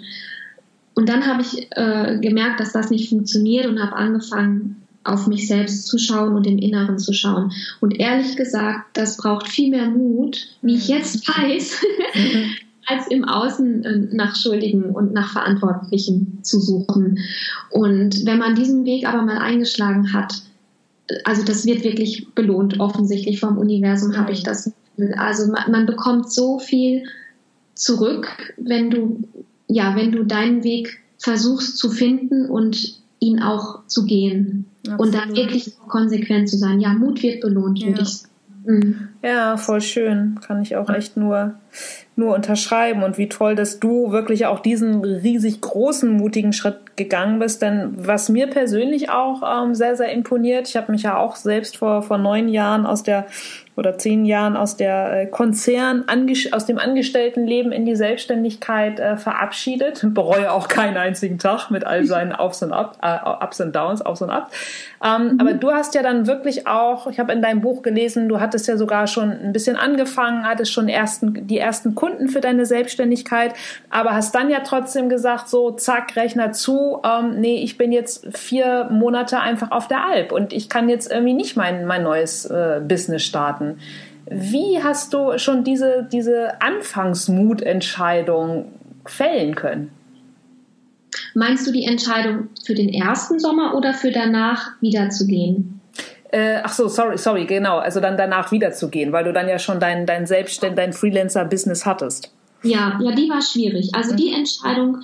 Speaker 2: Und dann habe ich äh, gemerkt, dass das nicht funktioniert und habe angefangen, auf mich selbst zu schauen und im Inneren zu schauen. Und ehrlich gesagt, das braucht viel mehr Mut, wie ich jetzt weiß, (laughs) als im Außen äh, nach Schuldigen und nach Verantwortlichen zu suchen. Und wenn man diesen Weg aber mal eingeschlagen hat, also das wird wirklich belohnt, offensichtlich vom Universum habe ich das. Also man, man bekommt so viel zurück, wenn du ja, wenn du deinen Weg versuchst zu finden und ihn auch zu gehen. Absolut. Und dann wirklich konsequent zu sein. Ja, Mut wird belohnt, würde ich sagen.
Speaker 1: Mhm. Ja, voll schön. Kann ich auch echt nur, nur unterschreiben. Und wie toll, dass du wirklich auch diesen riesig großen, mutigen Schritt gegangen bist. Denn was mir persönlich auch ähm, sehr, sehr imponiert, ich habe mich ja auch selbst vor, vor neun Jahren aus der oder zehn Jahren aus der äh, Konzern, aus dem Angestelltenleben in die Selbstständigkeit äh, verabschiedet. (laughs) Bereue auch keinen einzigen Tag mit all seinen (laughs) Ups und Up, äh, Ups und Downs, Ups und Ups. Ähm, mhm. Aber du hast ja dann wirklich auch, ich habe in deinem Buch gelesen, du hattest ja sogar schon ein bisschen angefangen, hattest schon ersten, die ersten Kunden für deine Selbstständigkeit, aber hast dann ja trotzdem gesagt, so zack, Rechner zu, ähm, nee, ich bin jetzt vier Monate einfach auf der Alp und ich kann jetzt irgendwie nicht mein, mein neues äh, Business starten. Wie hast du schon diese, diese Anfangsmutentscheidung fällen können?
Speaker 2: Meinst du die Entscheidung für den ersten Sommer oder für danach wiederzugehen?
Speaker 1: Äh, ach so, sorry, sorry, genau. Also dann danach wiederzugehen, weil du dann ja schon dein, dein Selbstständ, dein Freelancer-Business hattest.
Speaker 2: Ja, ja, die war schwierig. Also mhm. die Entscheidung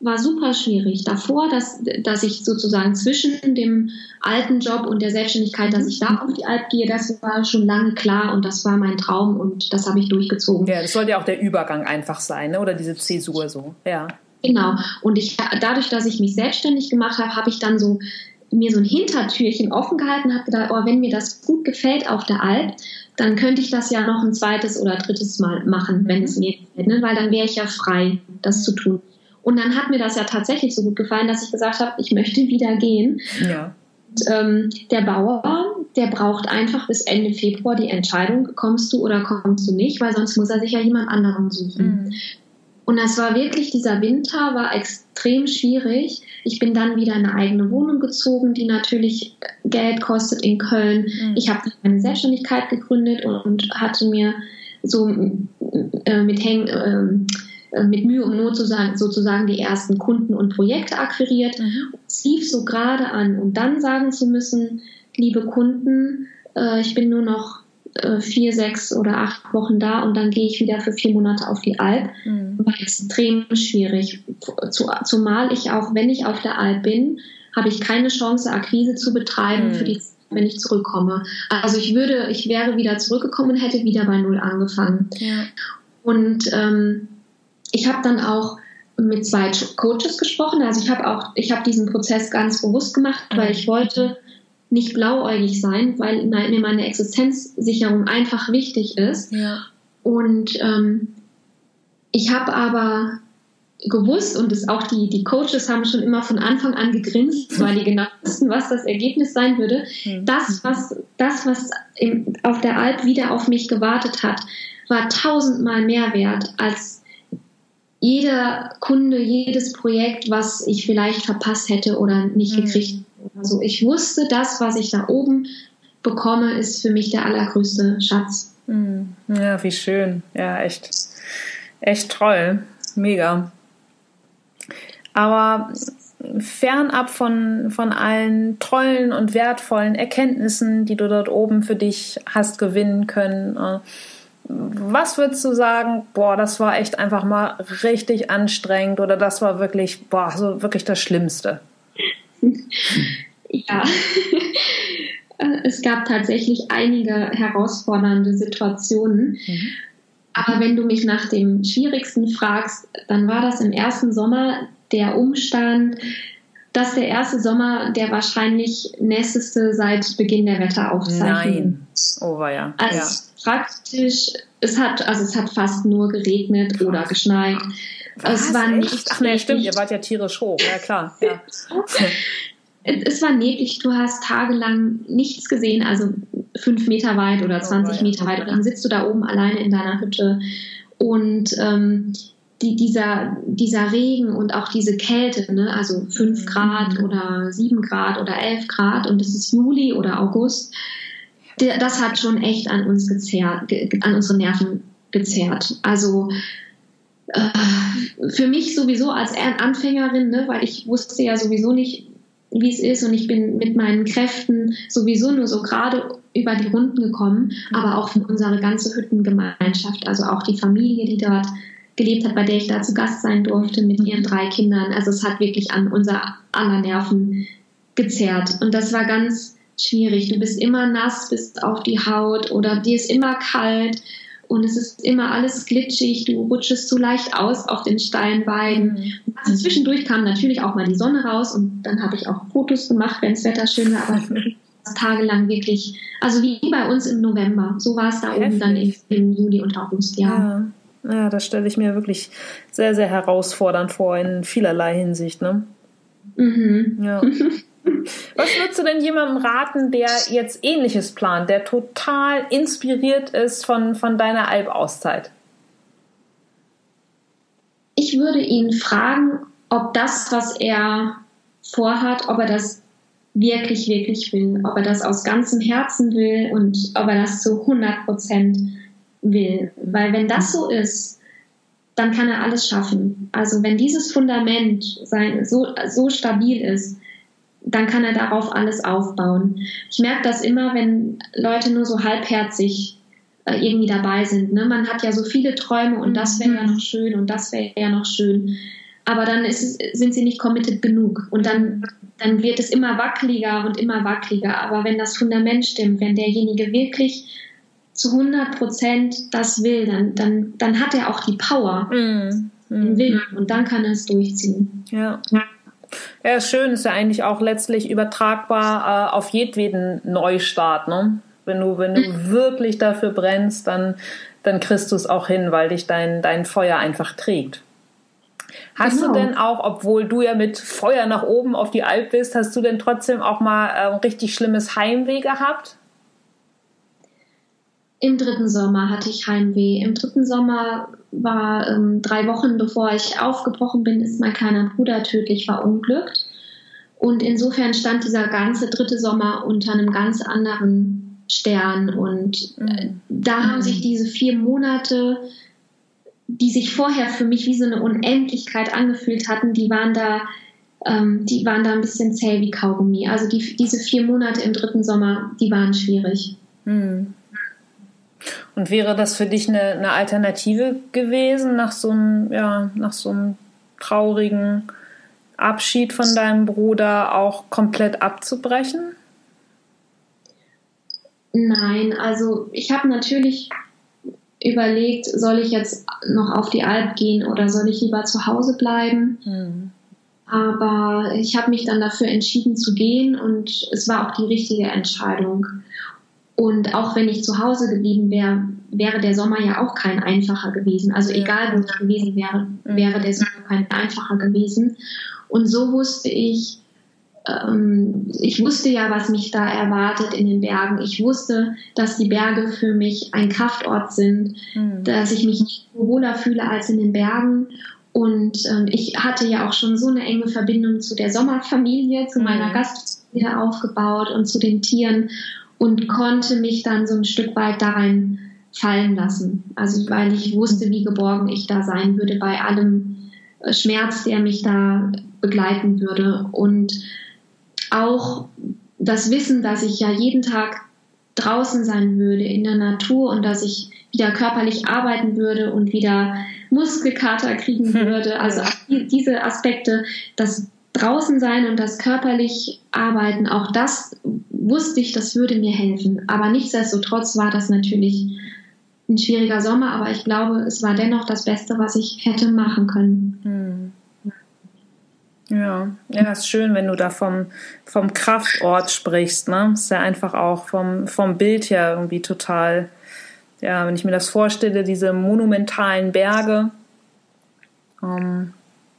Speaker 2: war super schwierig. Davor, dass, dass ich sozusagen zwischen dem alten Job und der Selbstständigkeit, dass ich da auf die Alp gehe, das war schon lange klar und das war mein Traum und das habe ich durchgezogen.
Speaker 1: Ja, das sollte ja auch der Übergang einfach sein, ne? oder diese Zäsur so, ja.
Speaker 2: Genau. Und ich, dadurch, dass ich mich selbstständig gemacht habe, habe ich dann so mir so ein Hintertürchen offen gehalten, habe gedacht, oh, wenn mir das gut gefällt auf der Alp, dann könnte ich das ja noch ein zweites oder drittes Mal machen, wenn es mir gefällt, ne? weil dann wäre ich ja frei, das zu tun. Und dann hat mir das ja tatsächlich so gut gefallen, dass ich gesagt habe, ich möchte wieder gehen. Ja. ähm, der Bauer, der braucht einfach bis Ende Februar die Entscheidung, kommst du oder kommst du nicht, weil sonst muss er sich ja jemand anderen suchen. Mhm. Und das war wirklich, dieser Winter war extrem schwierig. Ich bin dann wieder in eine eigene Wohnung gezogen, die natürlich Geld kostet in Köln. Mhm. Ich habe meine Selbstständigkeit gegründet und, und hatte mir so äh, mit Häng, äh, mit Mühe und Not sozusagen, sozusagen die ersten Kunden und Projekte akquiriert. Mhm. Es lief so gerade an. Und dann sagen zu müssen, liebe Kunden, äh, ich bin nur noch äh, vier, sechs oder acht Wochen da und dann gehe ich wieder für vier Monate auf die Alp. Mhm. War extrem schwierig. Zumal ich auch, wenn ich auf der Alp bin, habe ich keine Chance, Akquise zu betreiben mhm. für die wenn ich zurückkomme. Also ich würde, ich wäre wieder zurückgekommen und hätte wieder bei Null angefangen. Ja. Und ähm, ich habe dann auch mit zwei Coaches gesprochen. Also ich habe auch, ich habe diesen Prozess ganz bewusst gemacht, weil mhm. ich wollte nicht blauäugig sein, weil mir meine Existenzsicherung einfach wichtig ist. Ja. Und ähm, ich habe aber gewusst und es auch die, die Coaches haben schon immer von Anfang an gegrinst, weil die genau wussten, was das Ergebnis sein würde. Mhm. Das, was, das, was im, auf der Alp wieder auf mich gewartet hat, war tausendmal mehr wert als jeder Kunde, jedes Projekt, was ich vielleicht verpasst hätte oder nicht mhm. gekriegt. Also ich wusste, das, was ich da oben bekomme, ist für mich der allergrößte Schatz.
Speaker 1: Mhm. Ja, wie schön. Ja, echt, echt toll. Mega. Aber fernab von, von allen tollen und wertvollen Erkenntnissen, die du dort oben für dich hast gewinnen können, äh, was würdest du sagen, boah, das war echt einfach mal richtig anstrengend oder das war wirklich, boah, so wirklich das Schlimmste?
Speaker 2: Ja, (laughs) es gab tatsächlich einige herausfordernde Situationen. Mhm. Aber wenn du mich nach dem Schwierigsten fragst, dann war das im ersten Sommer der Umstand, dass der erste Sommer der wahrscheinlich nässeste seit Beginn der Wetteraufzeichnung.
Speaker 1: Nein. Oh, war ja.
Speaker 2: Also ja. praktisch, es hat, also es hat fast nur geregnet Krass. oder geschneit.
Speaker 1: Was? Es war nicht. Ach nee, stimmt, ihr wart ja tierisch hoch, ja klar. Ja. (laughs)
Speaker 2: es war neblig, du hast tagelang nichts gesehen, also fünf Meter weit oder 20 Meter weit. Und dann sitzt du da oben alleine in deiner Hütte. Und ähm, die, dieser, dieser Regen und auch diese Kälte, ne? also fünf mhm. Grad oder sieben Grad oder elf Grad und es ist Juli oder August, der, das hat schon echt an uns gezerrt, an unsere Nerven gezerrt. Also äh, für mich sowieso als Anfängerin, ne, weil ich wusste ja sowieso nicht, wie es ist und ich bin mit meinen Kräften sowieso nur so gerade über die Runden gekommen, aber auch für unsere ganze Hüttengemeinschaft, also auch die Familie, die dort gelebt hat, bei der ich da zu Gast sein durfte mit ihren drei Kindern. Also es hat wirklich an unser aller Nerven gezerrt und das war ganz schwierig. Du bist immer nass, bist auf die Haut oder dir ist immer kalt und es ist immer alles glitschig, du rutschest zu leicht aus auf den Steinbeinen. Mhm. Also zwischendurch kam natürlich auch mal die Sonne raus und dann habe ich auch Fotos gemacht, wenn das Wetter schön war, aber (laughs) tagelang wirklich, also wie bei uns im November, so war es da Heftig. oben dann im, im, Juli und August, ja.
Speaker 1: ja. Ja, das stelle ich mir wirklich sehr, sehr herausfordernd vor in vielerlei Hinsicht, ne? Mhm. Ja. (laughs) Was würdest du denn jemandem raten, der jetzt ähnliches plant, der total inspiriert ist von, von deiner Alpauszeit?
Speaker 2: Ich würde ihn fragen, ob das, was er vorhat, ob er das wirklich, wirklich will, ob er das aus ganzem Herzen will und ob er das zu 100 Prozent will. Weil wenn das so ist, dann kann er alles schaffen. Also wenn dieses Fundament sein, so, so stabil ist, dann kann er darauf alles aufbauen. Ich merke das immer, wenn Leute nur so halbherzig äh, irgendwie dabei sind. Ne? Man hat ja so viele Träume und das wäre ja noch schön und das wäre ja noch schön. Aber dann es, sind sie nicht committed genug und dann, dann wird es immer wackeliger und immer wackeliger. Aber wenn das Fundament stimmt, wenn derjenige wirklich zu 100 Prozent das will, dann, dann, dann hat er auch die Power, mm, mm. Willen und dann kann er es durchziehen.
Speaker 1: Ja. Ja, schön ist ja eigentlich auch letztlich übertragbar äh, auf jedweden Neustart. Ne? Wenn du, wenn du mhm. wirklich dafür brennst, dann, dann kriegst du es auch hin, weil dich dein, dein Feuer einfach trägt. Hast genau. du denn auch, obwohl du ja mit Feuer nach oben auf die Alp bist, hast du denn trotzdem auch mal äh, richtig schlimmes Heimweh gehabt?
Speaker 2: Im dritten Sommer hatte ich Heimweh. Im dritten Sommer war ähm, drei Wochen bevor ich aufgebrochen bin, ist mein kleiner Bruder tödlich verunglückt. Und insofern stand dieser ganze dritte Sommer unter einem ganz anderen Stern. Und äh, mhm. da haben sich diese vier Monate die sich vorher für mich wie so eine Unendlichkeit angefühlt hatten, die waren da, ähm, die waren da ein bisschen zäh wie Kaugummi. Also die, diese vier Monate im dritten Sommer, die waren schwierig. Hm.
Speaker 1: Und wäre das für dich eine, eine Alternative gewesen, nach so einem, ja, nach so einem traurigen Abschied von deinem Bruder auch komplett abzubrechen?
Speaker 2: Nein, also ich habe natürlich überlegt, soll ich jetzt noch auf die Alp gehen oder soll ich lieber zu Hause bleiben. Mhm. Aber ich habe mich dann dafür entschieden zu gehen und es war auch die richtige Entscheidung. Und auch wenn ich zu Hause geblieben wäre, wäre der Sommer ja auch kein einfacher gewesen. Also egal, wo ich gewesen wäre, wäre der Sommer kein einfacher gewesen. Und so wusste ich, ähm, ich wusste ja, was mich da erwartet in den Bergen. Ich wusste, dass die Berge für mich ein Kraftort sind, mhm. dass ich mich nicht wohler fühle als in den Bergen. Und ähm, ich hatte ja auch schon so eine enge Verbindung zu der Sommerfamilie, zu meiner mhm. Gastfamilie aufgebaut und zu den Tieren und konnte mich dann so ein Stück weit da rein fallen lassen. Also weil ich wusste, wie geborgen ich da sein würde bei allem äh, Schmerz, der mich da begleiten würde. Und auch das Wissen, dass ich ja jeden Tag draußen sein würde in der Natur und dass ich wieder körperlich arbeiten würde und wieder Muskelkater kriegen (laughs) würde. Also diese Aspekte, das draußen sein und das körperlich arbeiten, auch das wusste ich, das würde mir helfen. Aber nichtsdestotrotz war das natürlich ein schwieriger Sommer, aber ich glaube, es war dennoch das Beste, was ich hätte machen können. Hm.
Speaker 1: Ja, ja, ist schön, wenn du da vom, vom Kraftort sprichst, ne? Ist ja einfach auch vom, vom Bild her irgendwie total, ja, wenn ich mir das vorstelle, diese monumentalen Berge. Ähm,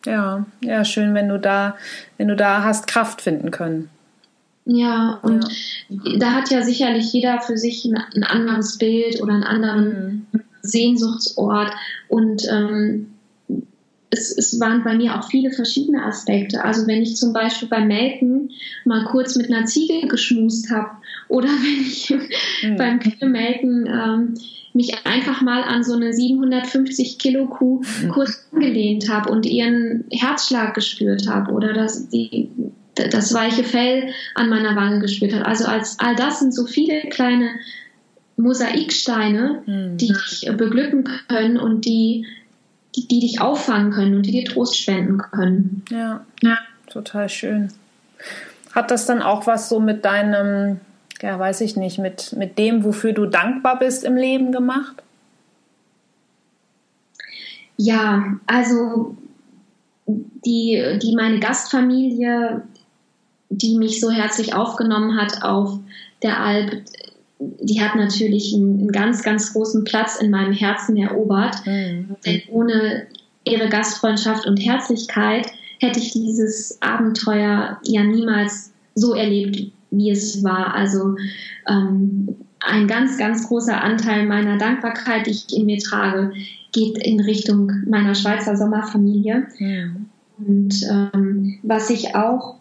Speaker 1: ja, ja, schön, wenn du da, wenn du da hast Kraft finden können.
Speaker 2: Ja, und ja. da hat ja sicherlich jeder für sich ein, ein anderes Bild oder einen anderen mhm. Sehnsuchtsort. Und ähm, es, es waren bei mir auch viele verschiedene Aspekte. Also wenn ich zum Beispiel beim Melken mal kurz mit einer Ziege geschmust habe oder (laughs) wenn ich mhm. beim Kühemelken ähm, mich einfach mal an so eine 750 Kilo Kuh mhm. kurz angelehnt habe und ihren Herzschlag gespürt habe oder das, die, das weiche Fell an meiner Wange gespürt habe. Also als all das sind so viele kleine Mosaiksteine, mhm. die dich beglücken können und die die, dich auffangen können und die dir Trost spenden können.
Speaker 1: Ja, ja, total schön. Hat das dann auch was so mit deinem, ja, weiß ich nicht, mit, mit dem, wofür du dankbar bist im Leben gemacht?
Speaker 2: Ja, also die, die meine Gastfamilie, die mich so herzlich aufgenommen hat auf der Alp, die hat natürlich einen, einen, ganz, ganz großen Platz in meinem Herzen erobert. Mhm. Denn ohne ihre Gastfreundschaft und Herzlichkeit hätte ich dieses Abenteuer ja niemals so erlebt, wie es war. Also ähm, ein ganz, ganz großer Anteil meiner Dankbarkeit, die ich in mir trage, geht in Richtung meiner Schweizer Sommerfamilie. Mhm. Und ähm, was sich auch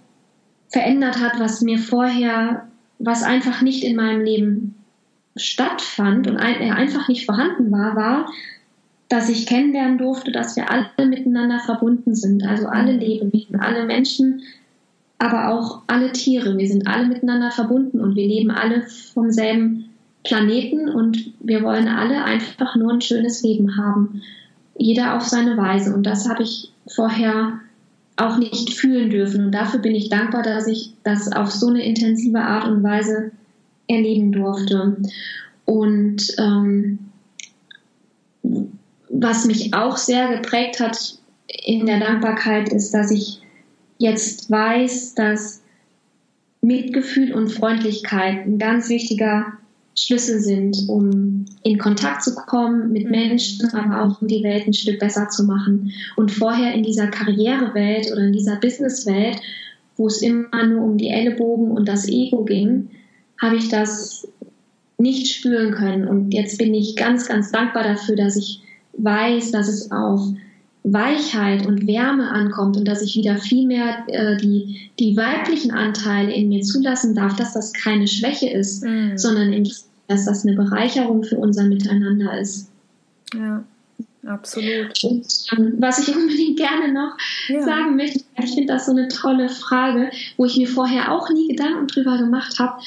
Speaker 2: verändert hat, was mir vorher was einfach nicht in meinem Leben stattfand und ein, einfach nicht vorhanden war, war, dass ich kennenlernen durfte, dass wir alle miteinander verbunden sind. Also alle mhm. Lebewesen, alle Menschen, aber auch alle Tiere. Wir sind alle miteinander verbunden und wir leben alle vom selben Planeten und wir wollen alle einfach nur ein schönes Leben haben. Jeder auf seine Weise. Und das habe ich vorher auch nicht fühlen dürfen. Und dafür bin ich dankbar, dass ich das auf so eine intensive Art und Weise erleben durfte. Und ähm, was mich auch sehr geprägt hat in der Dankbarkeit ist, dass ich jetzt weiß, dass Mitgefühl und Freundlichkeit ein ganz wichtiger Schlüssel sind, um in Kontakt zu kommen mit Menschen, aber auch um die Welt ein Stück besser zu machen. Und vorher in dieser Karrierewelt oder in dieser Businesswelt, wo es immer nur um die Ellenbogen und das Ego ging, habe ich das nicht spüren können. Und jetzt bin ich ganz, ganz dankbar dafür, dass ich weiß, dass es auf Weichheit und Wärme ankommt und dass ich wieder viel mehr äh, die, die weiblichen Anteile in mir zulassen darf, dass das keine Schwäche ist, mhm. sondern in, dass das eine Bereicherung für unser Miteinander ist.
Speaker 1: Ja, absolut.
Speaker 2: Und ähm, was ich (laughs) unbedingt gerne noch ja. sagen möchte, ich finde das so eine tolle Frage, wo ich mir vorher auch nie Gedanken drüber gemacht habe.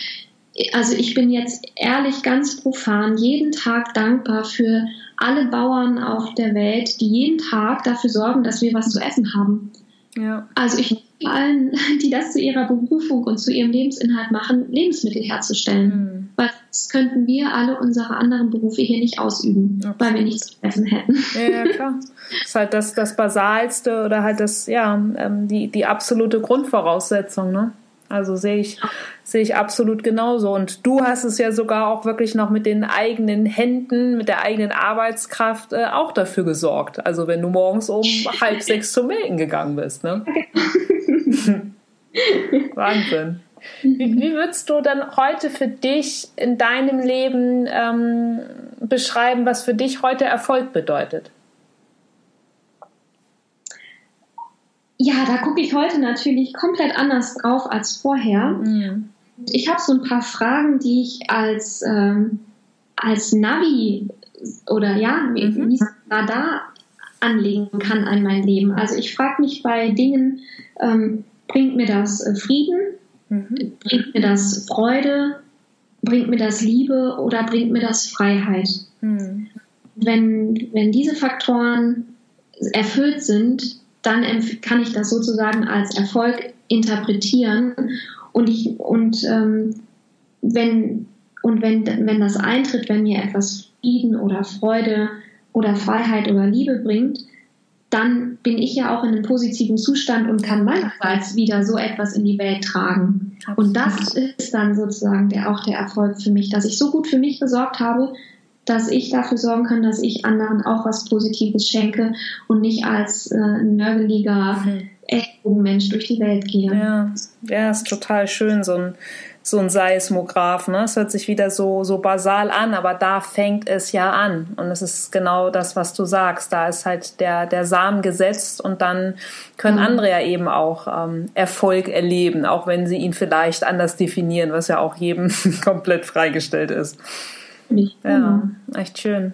Speaker 2: Also ich bin jetzt ehrlich ganz profan jeden Tag dankbar für alle Bauern auf der Welt, die jeden Tag dafür sorgen, dass wir was zu essen haben. Ja. Also ich allen, (laughs) die das zu ihrer Berufung und zu ihrem Lebensinhalt machen, Lebensmittel herzustellen. Mhm. Weil das könnten wir alle unsere anderen Berufe hier nicht ausüben, okay. weil wir nichts zu essen hätten.
Speaker 1: Ja, ja klar. Das (laughs) ist halt das, das Basalste oder halt das, ja, ähm, die, die absolute Grundvoraussetzung, ne? Also sehe ich, sehe ich absolut genauso. Und du hast es ja sogar auch wirklich noch mit den eigenen Händen, mit der eigenen Arbeitskraft äh, auch dafür gesorgt. Also wenn du morgens um halb sechs zum Melken gegangen bist, ne? (laughs) Wahnsinn. Wie, wie, würdest du dann heute für dich in deinem Leben ähm, beschreiben, was für dich heute Erfolg bedeutet?
Speaker 2: Ja, da gucke ich heute natürlich komplett anders drauf als vorher. Mhm. Ich habe so ein paar Fragen, die ich als, ähm, als Navi oder ja, mhm. wie Radar anlegen kann an mein Leben. Also ich frage mich bei Dingen, ähm, bringt mir das äh, Frieden, mhm. bringt mir das Freude, bringt mir das Liebe oder bringt mir das Freiheit? Mhm. Wenn, wenn diese Faktoren erfüllt sind, dann kann ich das sozusagen als Erfolg interpretieren. Und ich, und ähm, wenn, und wenn, wenn das eintritt, wenn mir etwas Frieden oder Freude oder Freiheit oder Liebe bringt, dann bin ich ja auch in einem positiven Zustand und kann meinerseits wieder so etwas in die Welt tragen. Und das ist dann sozusagen der, auch der Erfolg für mich, dass ich so gut für mich gesorgt habe, dass ich dafür sorgen kann, dass ich anderen auch was Positives schenke und nicht als äh, nörgeliger mhm. Mensch durch die Welt gehe.
Speaker 1: Ja, ja, ist total schön, so ein, so ein Seismograph. Ne? Es hört sich wieder so, so basal an, aber da fängt es ja an. Und es ist genau das, was du sagst. Da ist halt der, der Samen gesetzt und dann können mhm. andere ja eben auch ähm, Erfolg erleben, auch wenn sie ihn vielleicht anders definieren, was ja auch jedem (laughs) komplett freigestellt ist. Ja, echt schön.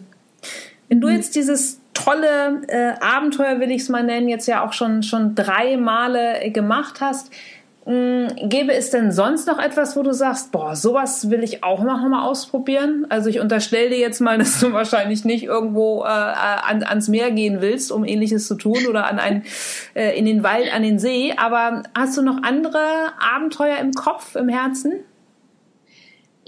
Speaker 1: Wenn du mhm. jetzt dieses tolle äh, Abenteuer, will ich es mal nennen, jetzt ja auch schon, schon drei Male äh, gemacht hast, hm, gäbe es denn sonst noch etwas, wo du sagst, boah, sowas will ich auch noch mal ausprobieren? Also ich unterstelle dir jetzt mal, (laughs) dass du wahrscheinlich nicht irgendwo äh, an, ans Meer gehen willst, um ähnliches zu tun oder an ein, (laughs) äh, in den Wald, an den See. Aber hast du noch andere Abenteuer im Kopf, im Herzen?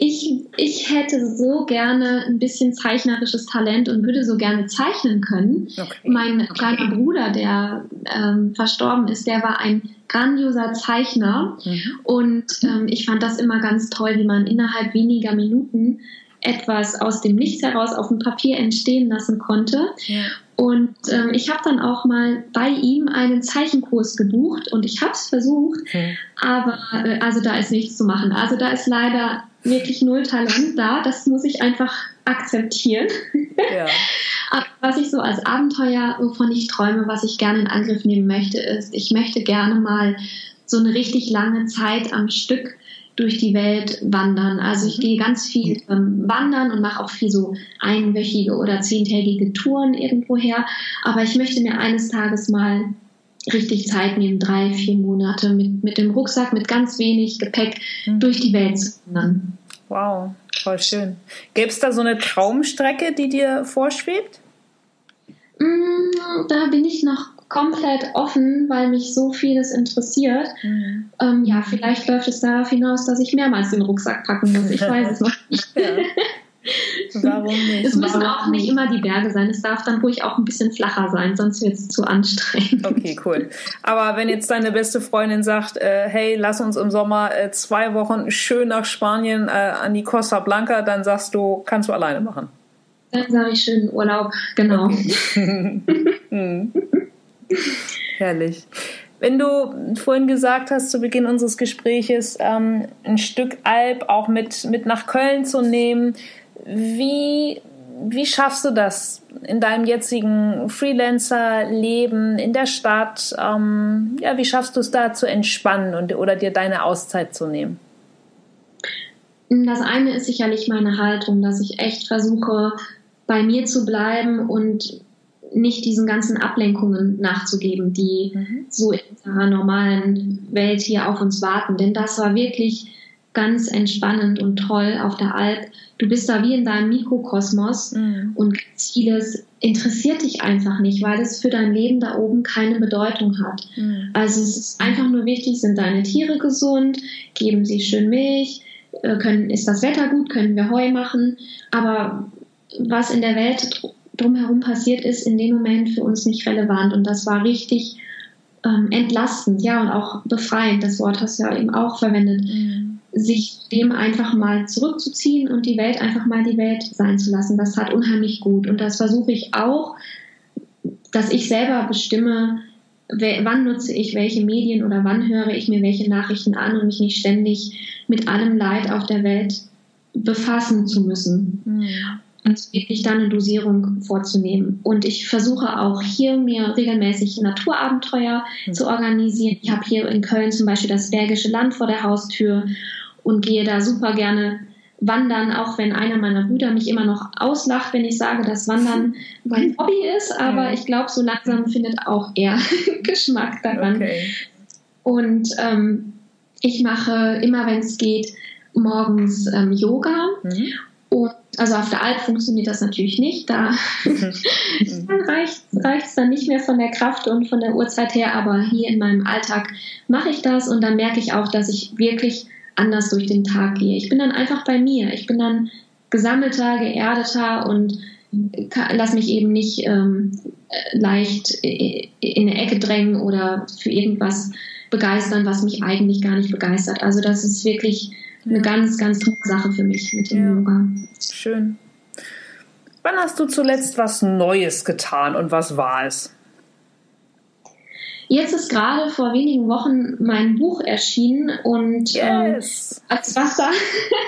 Speaker 2: Ich, ich hätte so gerne ein bisschen zeichnerisches Talent und würde so gerne zeichnen können. Okay. Mein okay. kleiner Bruder, der ähm, verstorben ist, der war ein grandioser Zeichner mhm. und ähm, ich fand das immer ganz toll, wie man innerhalb weniger Minuten etwas aus dem Nichts heraus auf dem Papier entstehen lassen konnte. Ja. Und ähm, ich habe dann auch mal bei ihm einen Zeichenkurs gebucht und ich habe es versucht, mhm. aber äh, also da ist nichts zu machen. Also da ist leider wirklich null Talent da. Das muss ich einfach akzeptieren. Ja. (laughs) Aber was ich so als Abenteuer, wovon ich träume, was ich gerne in Angriff nehmen möchte, ist, ich möchte gerne mal so eine richtig lange Zeit am Stück durch die Welt wandern. Also ich gehe ganz viel ähm, wandern und mache auch viel so einwöchige oder zehntägige Touren irgendwoher. Aber ich möchte mir eines Tages mal richtig Zeit nehmen, drei, vier Monate mit, mit dem Rucksack, mit ganz wenig Gepäck mhm. durch die Welt zu wandern.
Speaker 1: Wow, voll schön. Gäbe es da so eine Traumstrecke, die dir vorschwebt?
Speaker 2: Mm, da bin ich noch komplett offen, weil mich so vieles interessiert. Mhm. Ähm, ja, vielleicht läuft es darauf hinaus, dass ich mehrmals den Rucksack packen muss. Ich (laughs) weiß es noch nicht. (laughs) Warum nicht? Es müssen auch nicht immer die Berge sein. Es darf dann ruhig auch ein bisschen flacher sein, sonst wird es zu anstrengend.
Speaker 1: Okay, cool. Aber wenn jetzt deine beste Freundin sagt, äh, hey, lass uns im Sommer äh, zwei Wochen schön nach Spanien äh, an die Costa Blanca, dann sagst du, kannst du alleine machen.
Speaker 2: Dann sage ich schönen Urlaub, genau. Okay. (laughs)
Speaker 1: hm. Herrlich. Wenn du vorhin gesagt hast, zu Beginn unseres Gespräches, ähm, ein Stück Alp auch mit, mit nach Köln zu nehmen, wie, wie schaffst du das in deinem jetzigen Freelancer-Leben in der Stadt? Ähm, ja, wie schaffst du es da zu entspannen und, oder dir deine Auszeit zu nehmen?
Speaker 2: Das eine ist sicherlich meine Haltung, dass ich echt versuche, bei mir zu bleiben und nicht diesen ganzen Ablenkungen nachzugeben, die mhm. so in unserer normalen Welt hier auf uns warten. Denn das war wirklich ganz entspannend und toll auf der Alp. Du bist da wie in deinem Mikrokosmos mhm. und vieles interessiert dich einfach nicht, weil es für dein Leben da oben keine Bedeutung hat. Mhm. Also es ist einfach nur wichtig, sind deine Tiere gesund, geben sie schön Milch, äh, können, ist das Wetter gut, können wir Heu machen, aber was in der Welt drumherum passiert ist, in dem Moment für uns nicht relevant. Und das war richtig ähm, entlastend, ja, und auch befreiend. Das Wort hast du ja eben auch verwendet. Mhm. Sich dem einfach mal zurückzuziehen und die Welt einfach mal die Welt sein zu lassen. Das hat unheimlich gut. Und das versuche ich auch, dass ich selber bestimme, wann nutze ich welche Medien oder wann höre ich mir welche Nachrichten an und mich nicht ständig mit allem Leid auf der Welt befassen zu müssen. Mhm und wirklich dann eine Dosierung vorzunehmen. Und ich versuche auch hier mir regelmäßig Naturabenteuer mhm. zu organisieren. Ich habe hier in Köln zum Beispiel das Bergische Land vor der Haustür und gehe da super gerne wandern, auch wenn einer meiner Brüder mich immer noch auslacht, wenn ich sage, dass Wandern (laughs) mein Hobby ist. Aber ich glaube, so langsam findet auch er (laughs) Geschmack daran. Okay. Und ähm, ich mache immer, wenn es geht, morgens ähm, Yoga. Mhm. Und also auf der Alp funktioniert das natürlich nicht. Da (laughs) reicht es dann nicht mehr von der Kraft und von der Uhrzeit her, aber hier in meinem Alltag mache ich das und dann merke ich auch, dass ich wirklich anders durch den Tag gehe. Ich bin dann einfach bei mir. Ich bin dann gesammelter, geerdeter und lass mich eben nicht ähm, leicht in eine Ecke drängen oder für irgendwas begeistern, was mich eigentlich gar nicht begeistert. Also das ist wirklich eine ganz, ganz tolle Sache für mich mit dem ja. Yoga.
Speaker 1: Schön. Wann hast du zuletzt was Neues getan und was war es?
Speaker 2: Jetzt ist gerade vor wenigen Wochen mein Buch erschienen und
Speaker 1: ähm, yes.
Speaker 2: ähm, alles, was da,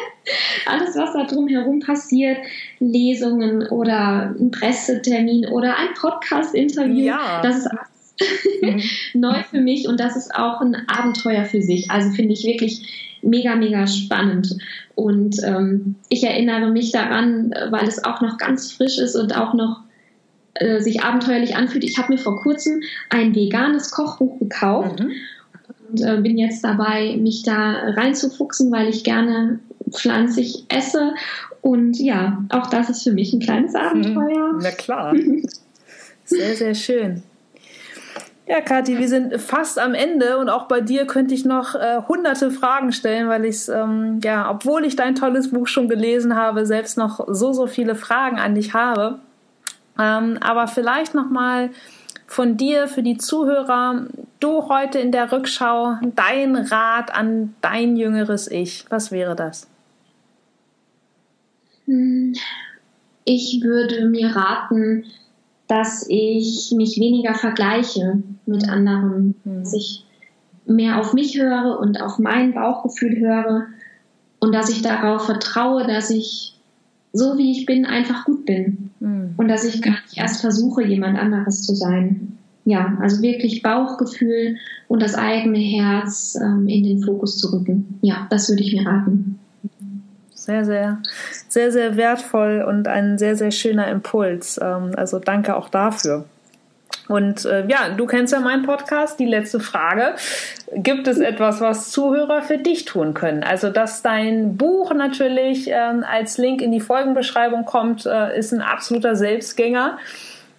Speaker 2: (laughs) alles, was da drumherum passiert, Lesungen oder ein Pressetermin oder ein Podcast-Interview, ja. das ist (laughs) mhm. neu für mich und das ist auch ein Abenteuer für sich. Also finde ich wirklich mega, mega spannend. Und ähm, ich erinnere mich daran, weil es auch noch ganz frisch ist und auch noch äh, sich abenteuerlich anfühlt. Ich habe mir vor kurzem ein veganes Kochbuch gekauft mhm. und äh, bin jetzt dabei, mich da reinzufuchsen, weil ich gerne pflanzlich esse. Und ja, auch das ist für mich ein kleines Abenteuer.
Speaker 1: Na klar. (laughs) Sehr, sehr schön. Ja, Kathi, wir sind fast am Ende und auch bei dir könnte ich noch äh, hunderte Fragen stellen, weil ich ähm, ja, obwohl ich dein tolles Buch schon gelesen habe, selbst noch so, so viele Fragen an dich habe. Ähm, aber vielleicht nochmal von dir für die Zuhörer, du heute in der Rückschau, dein Rat an dein jüngeres Ich, was wäre das?
Speaker 2: Hm, ich würde mir raten, dass ich mich weniger vergleiche mit anderen, mhm. dass ich mehr auf mich höre und auf mein Bauchgefühl höre und dass ich darauf vertraue, dass ich so wie ich bin einfach gut bin mhm. und dass ich gar nicht erst versuche, jemand anderes zu sein. Ja, also wirklich Bauchgefühl und das eigene Herz ähm, in den Fokus zu rücken. Ja, das würde ich mir raten
Speaker 1: sehr, sehr, sehr, sehr wertvoll und ein sehr, sehr schöner Impuls. Ähm, also danke auch dafür. Und äh, ja, du kennst ja meinen Podcast. Die letzte Frage. Gibt es etwas, was Zuhörer für dich tun können? Also, dass dein Buch natürlich ähm, als Link in die Folgenbeschreibung kommt, äh, ist ein absoluter Selbstgänger.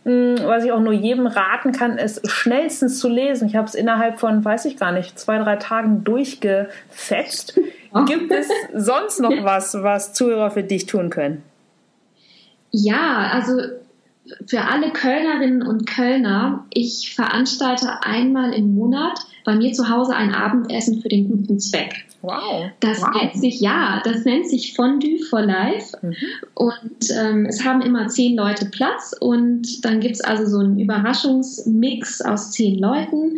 Speaker 1: Mm, was ich auch nur jedem raten kann, ist schnellstens zu lesen. Ich habe es innerhalb von, weiß ich gar nicht, zwei, drei Tagen durchgefetzt. Gibt es sonst noch (laughs) was, was Zuhörer für dich tun können?
Speaker 2: Ja, also für alle Kölnerinnen und Kölner, ich veranstalte einmal im Monat bei mir zu Hause ein Abendessen für den guten Zweck.
Speaker 1: Wow.
Speaker 2: Das
Speaker 1: wow.
Speaker 2: nennt sich, ja, das nennt sich Fondue for Life. Mhm. Und ähm, es haben immer zehn Leute Platz und dann gibt es also so einen Überraschungsmix aus zehn Leuten.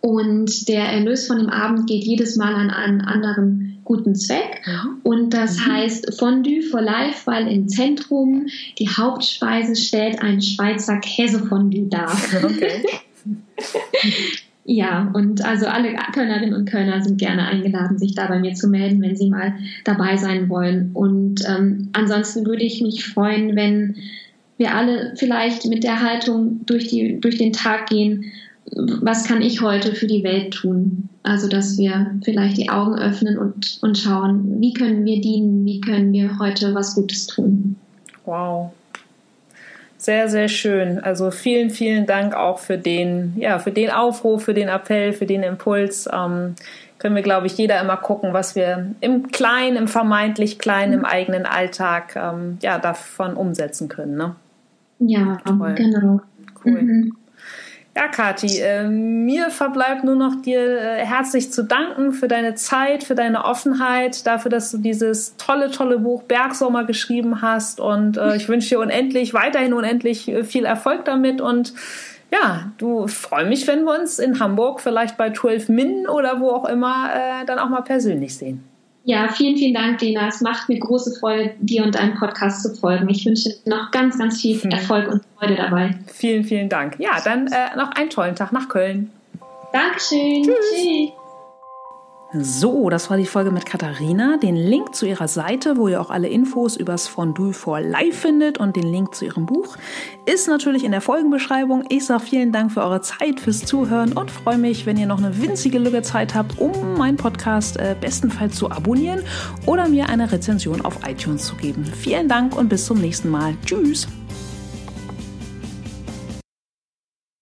Speaker 2: Und der Erlös von dem Abend geht jedes Mal an einen anderen guten Zweck. Und das mhm. heißt Fondue for Life, weil im Zentrum die Hauptspeise stellt ein Schweizer Käsefondue dar. Okay. (laughs) Ja, und also alle Kölnerinnen und Kölner sind gerne eingeladen, sich da bei mir zu melden, wenn sie mal dabei sein wollen. Und ähm, ansonsten würde ich mich freuen, wenn wir alle vielleicht mit der Haltung durch, die, durch den Tag gehen, was kann ich heute für die Welt tun? Also, dass wir vielleicht die Augen öffnen und, und schauen, wie können wir dienen, wie können wir heute was Gutes tun.
Speaker 1: Wow, sehr, sehr schön. Also vielen, vielen Dank auch für den, ja, für den Aufruf, für den Appell, für den Impuls. Ähm, können wir, glaube ich, jeder immer gucken, was wir im Kleinen, im vermeintlich Kleinen, im eigenen Alltag, ähm, ja, davon umsetzen können. Ne?
Speaker 2: Ja, Toll. genau. Cool. Mhm.
Speaker 1: Ja, Kathi, äh, mir verbleibt nur noch dir äh, herzlich zu danken für deine Zeit, für deine Offenheit, dafür, dass du dieses tolle, tolle Buch Bergsommer geschrieben hast. Und äh, ich wünsche dir unendlich, weiterhin unendlich äh, viel Erfolg damit. Und ja, du freue mich, wenn wir uns in Hamburg vielleicht bei 12 Min oder wo auch immer äh, dann auch mal persönlich sehen.
Speaker 2: Ja, vielen, vielen Dank, Lena. Es macht mir große Freude, dir und deinem Podcast zu folgen. Ich wünsche noch ganz, ganz viel hm. Erfolg und Freude dabei.
Speaker 1: Vielen, vielen Dank. Ja, dann äh, noch einen tollen Tag nach Köln.
Speaker 2: Dankeschön. Tschüss. Tschüss.
Speaker 1: So, das war die Folge mit Katharina. Den Link zu ihrer Seite, wo ihr auch alle Infos übers Fondue for Life findet und den Link zu ihrem Buch, ist natürlich in der Folgenbeschreibung. Ich sage vielen Dank für eure Zeit, fürs Zuhören und freue mich, wenn ihr noch eine winzige Lücke Zeit habt, um meinen Podcast äh, bestenfalls zu abonnieren oder mir eine Rezension auf iTunes zu geben. Vielen Dank und bis zum nächsten Mal. Tschüss!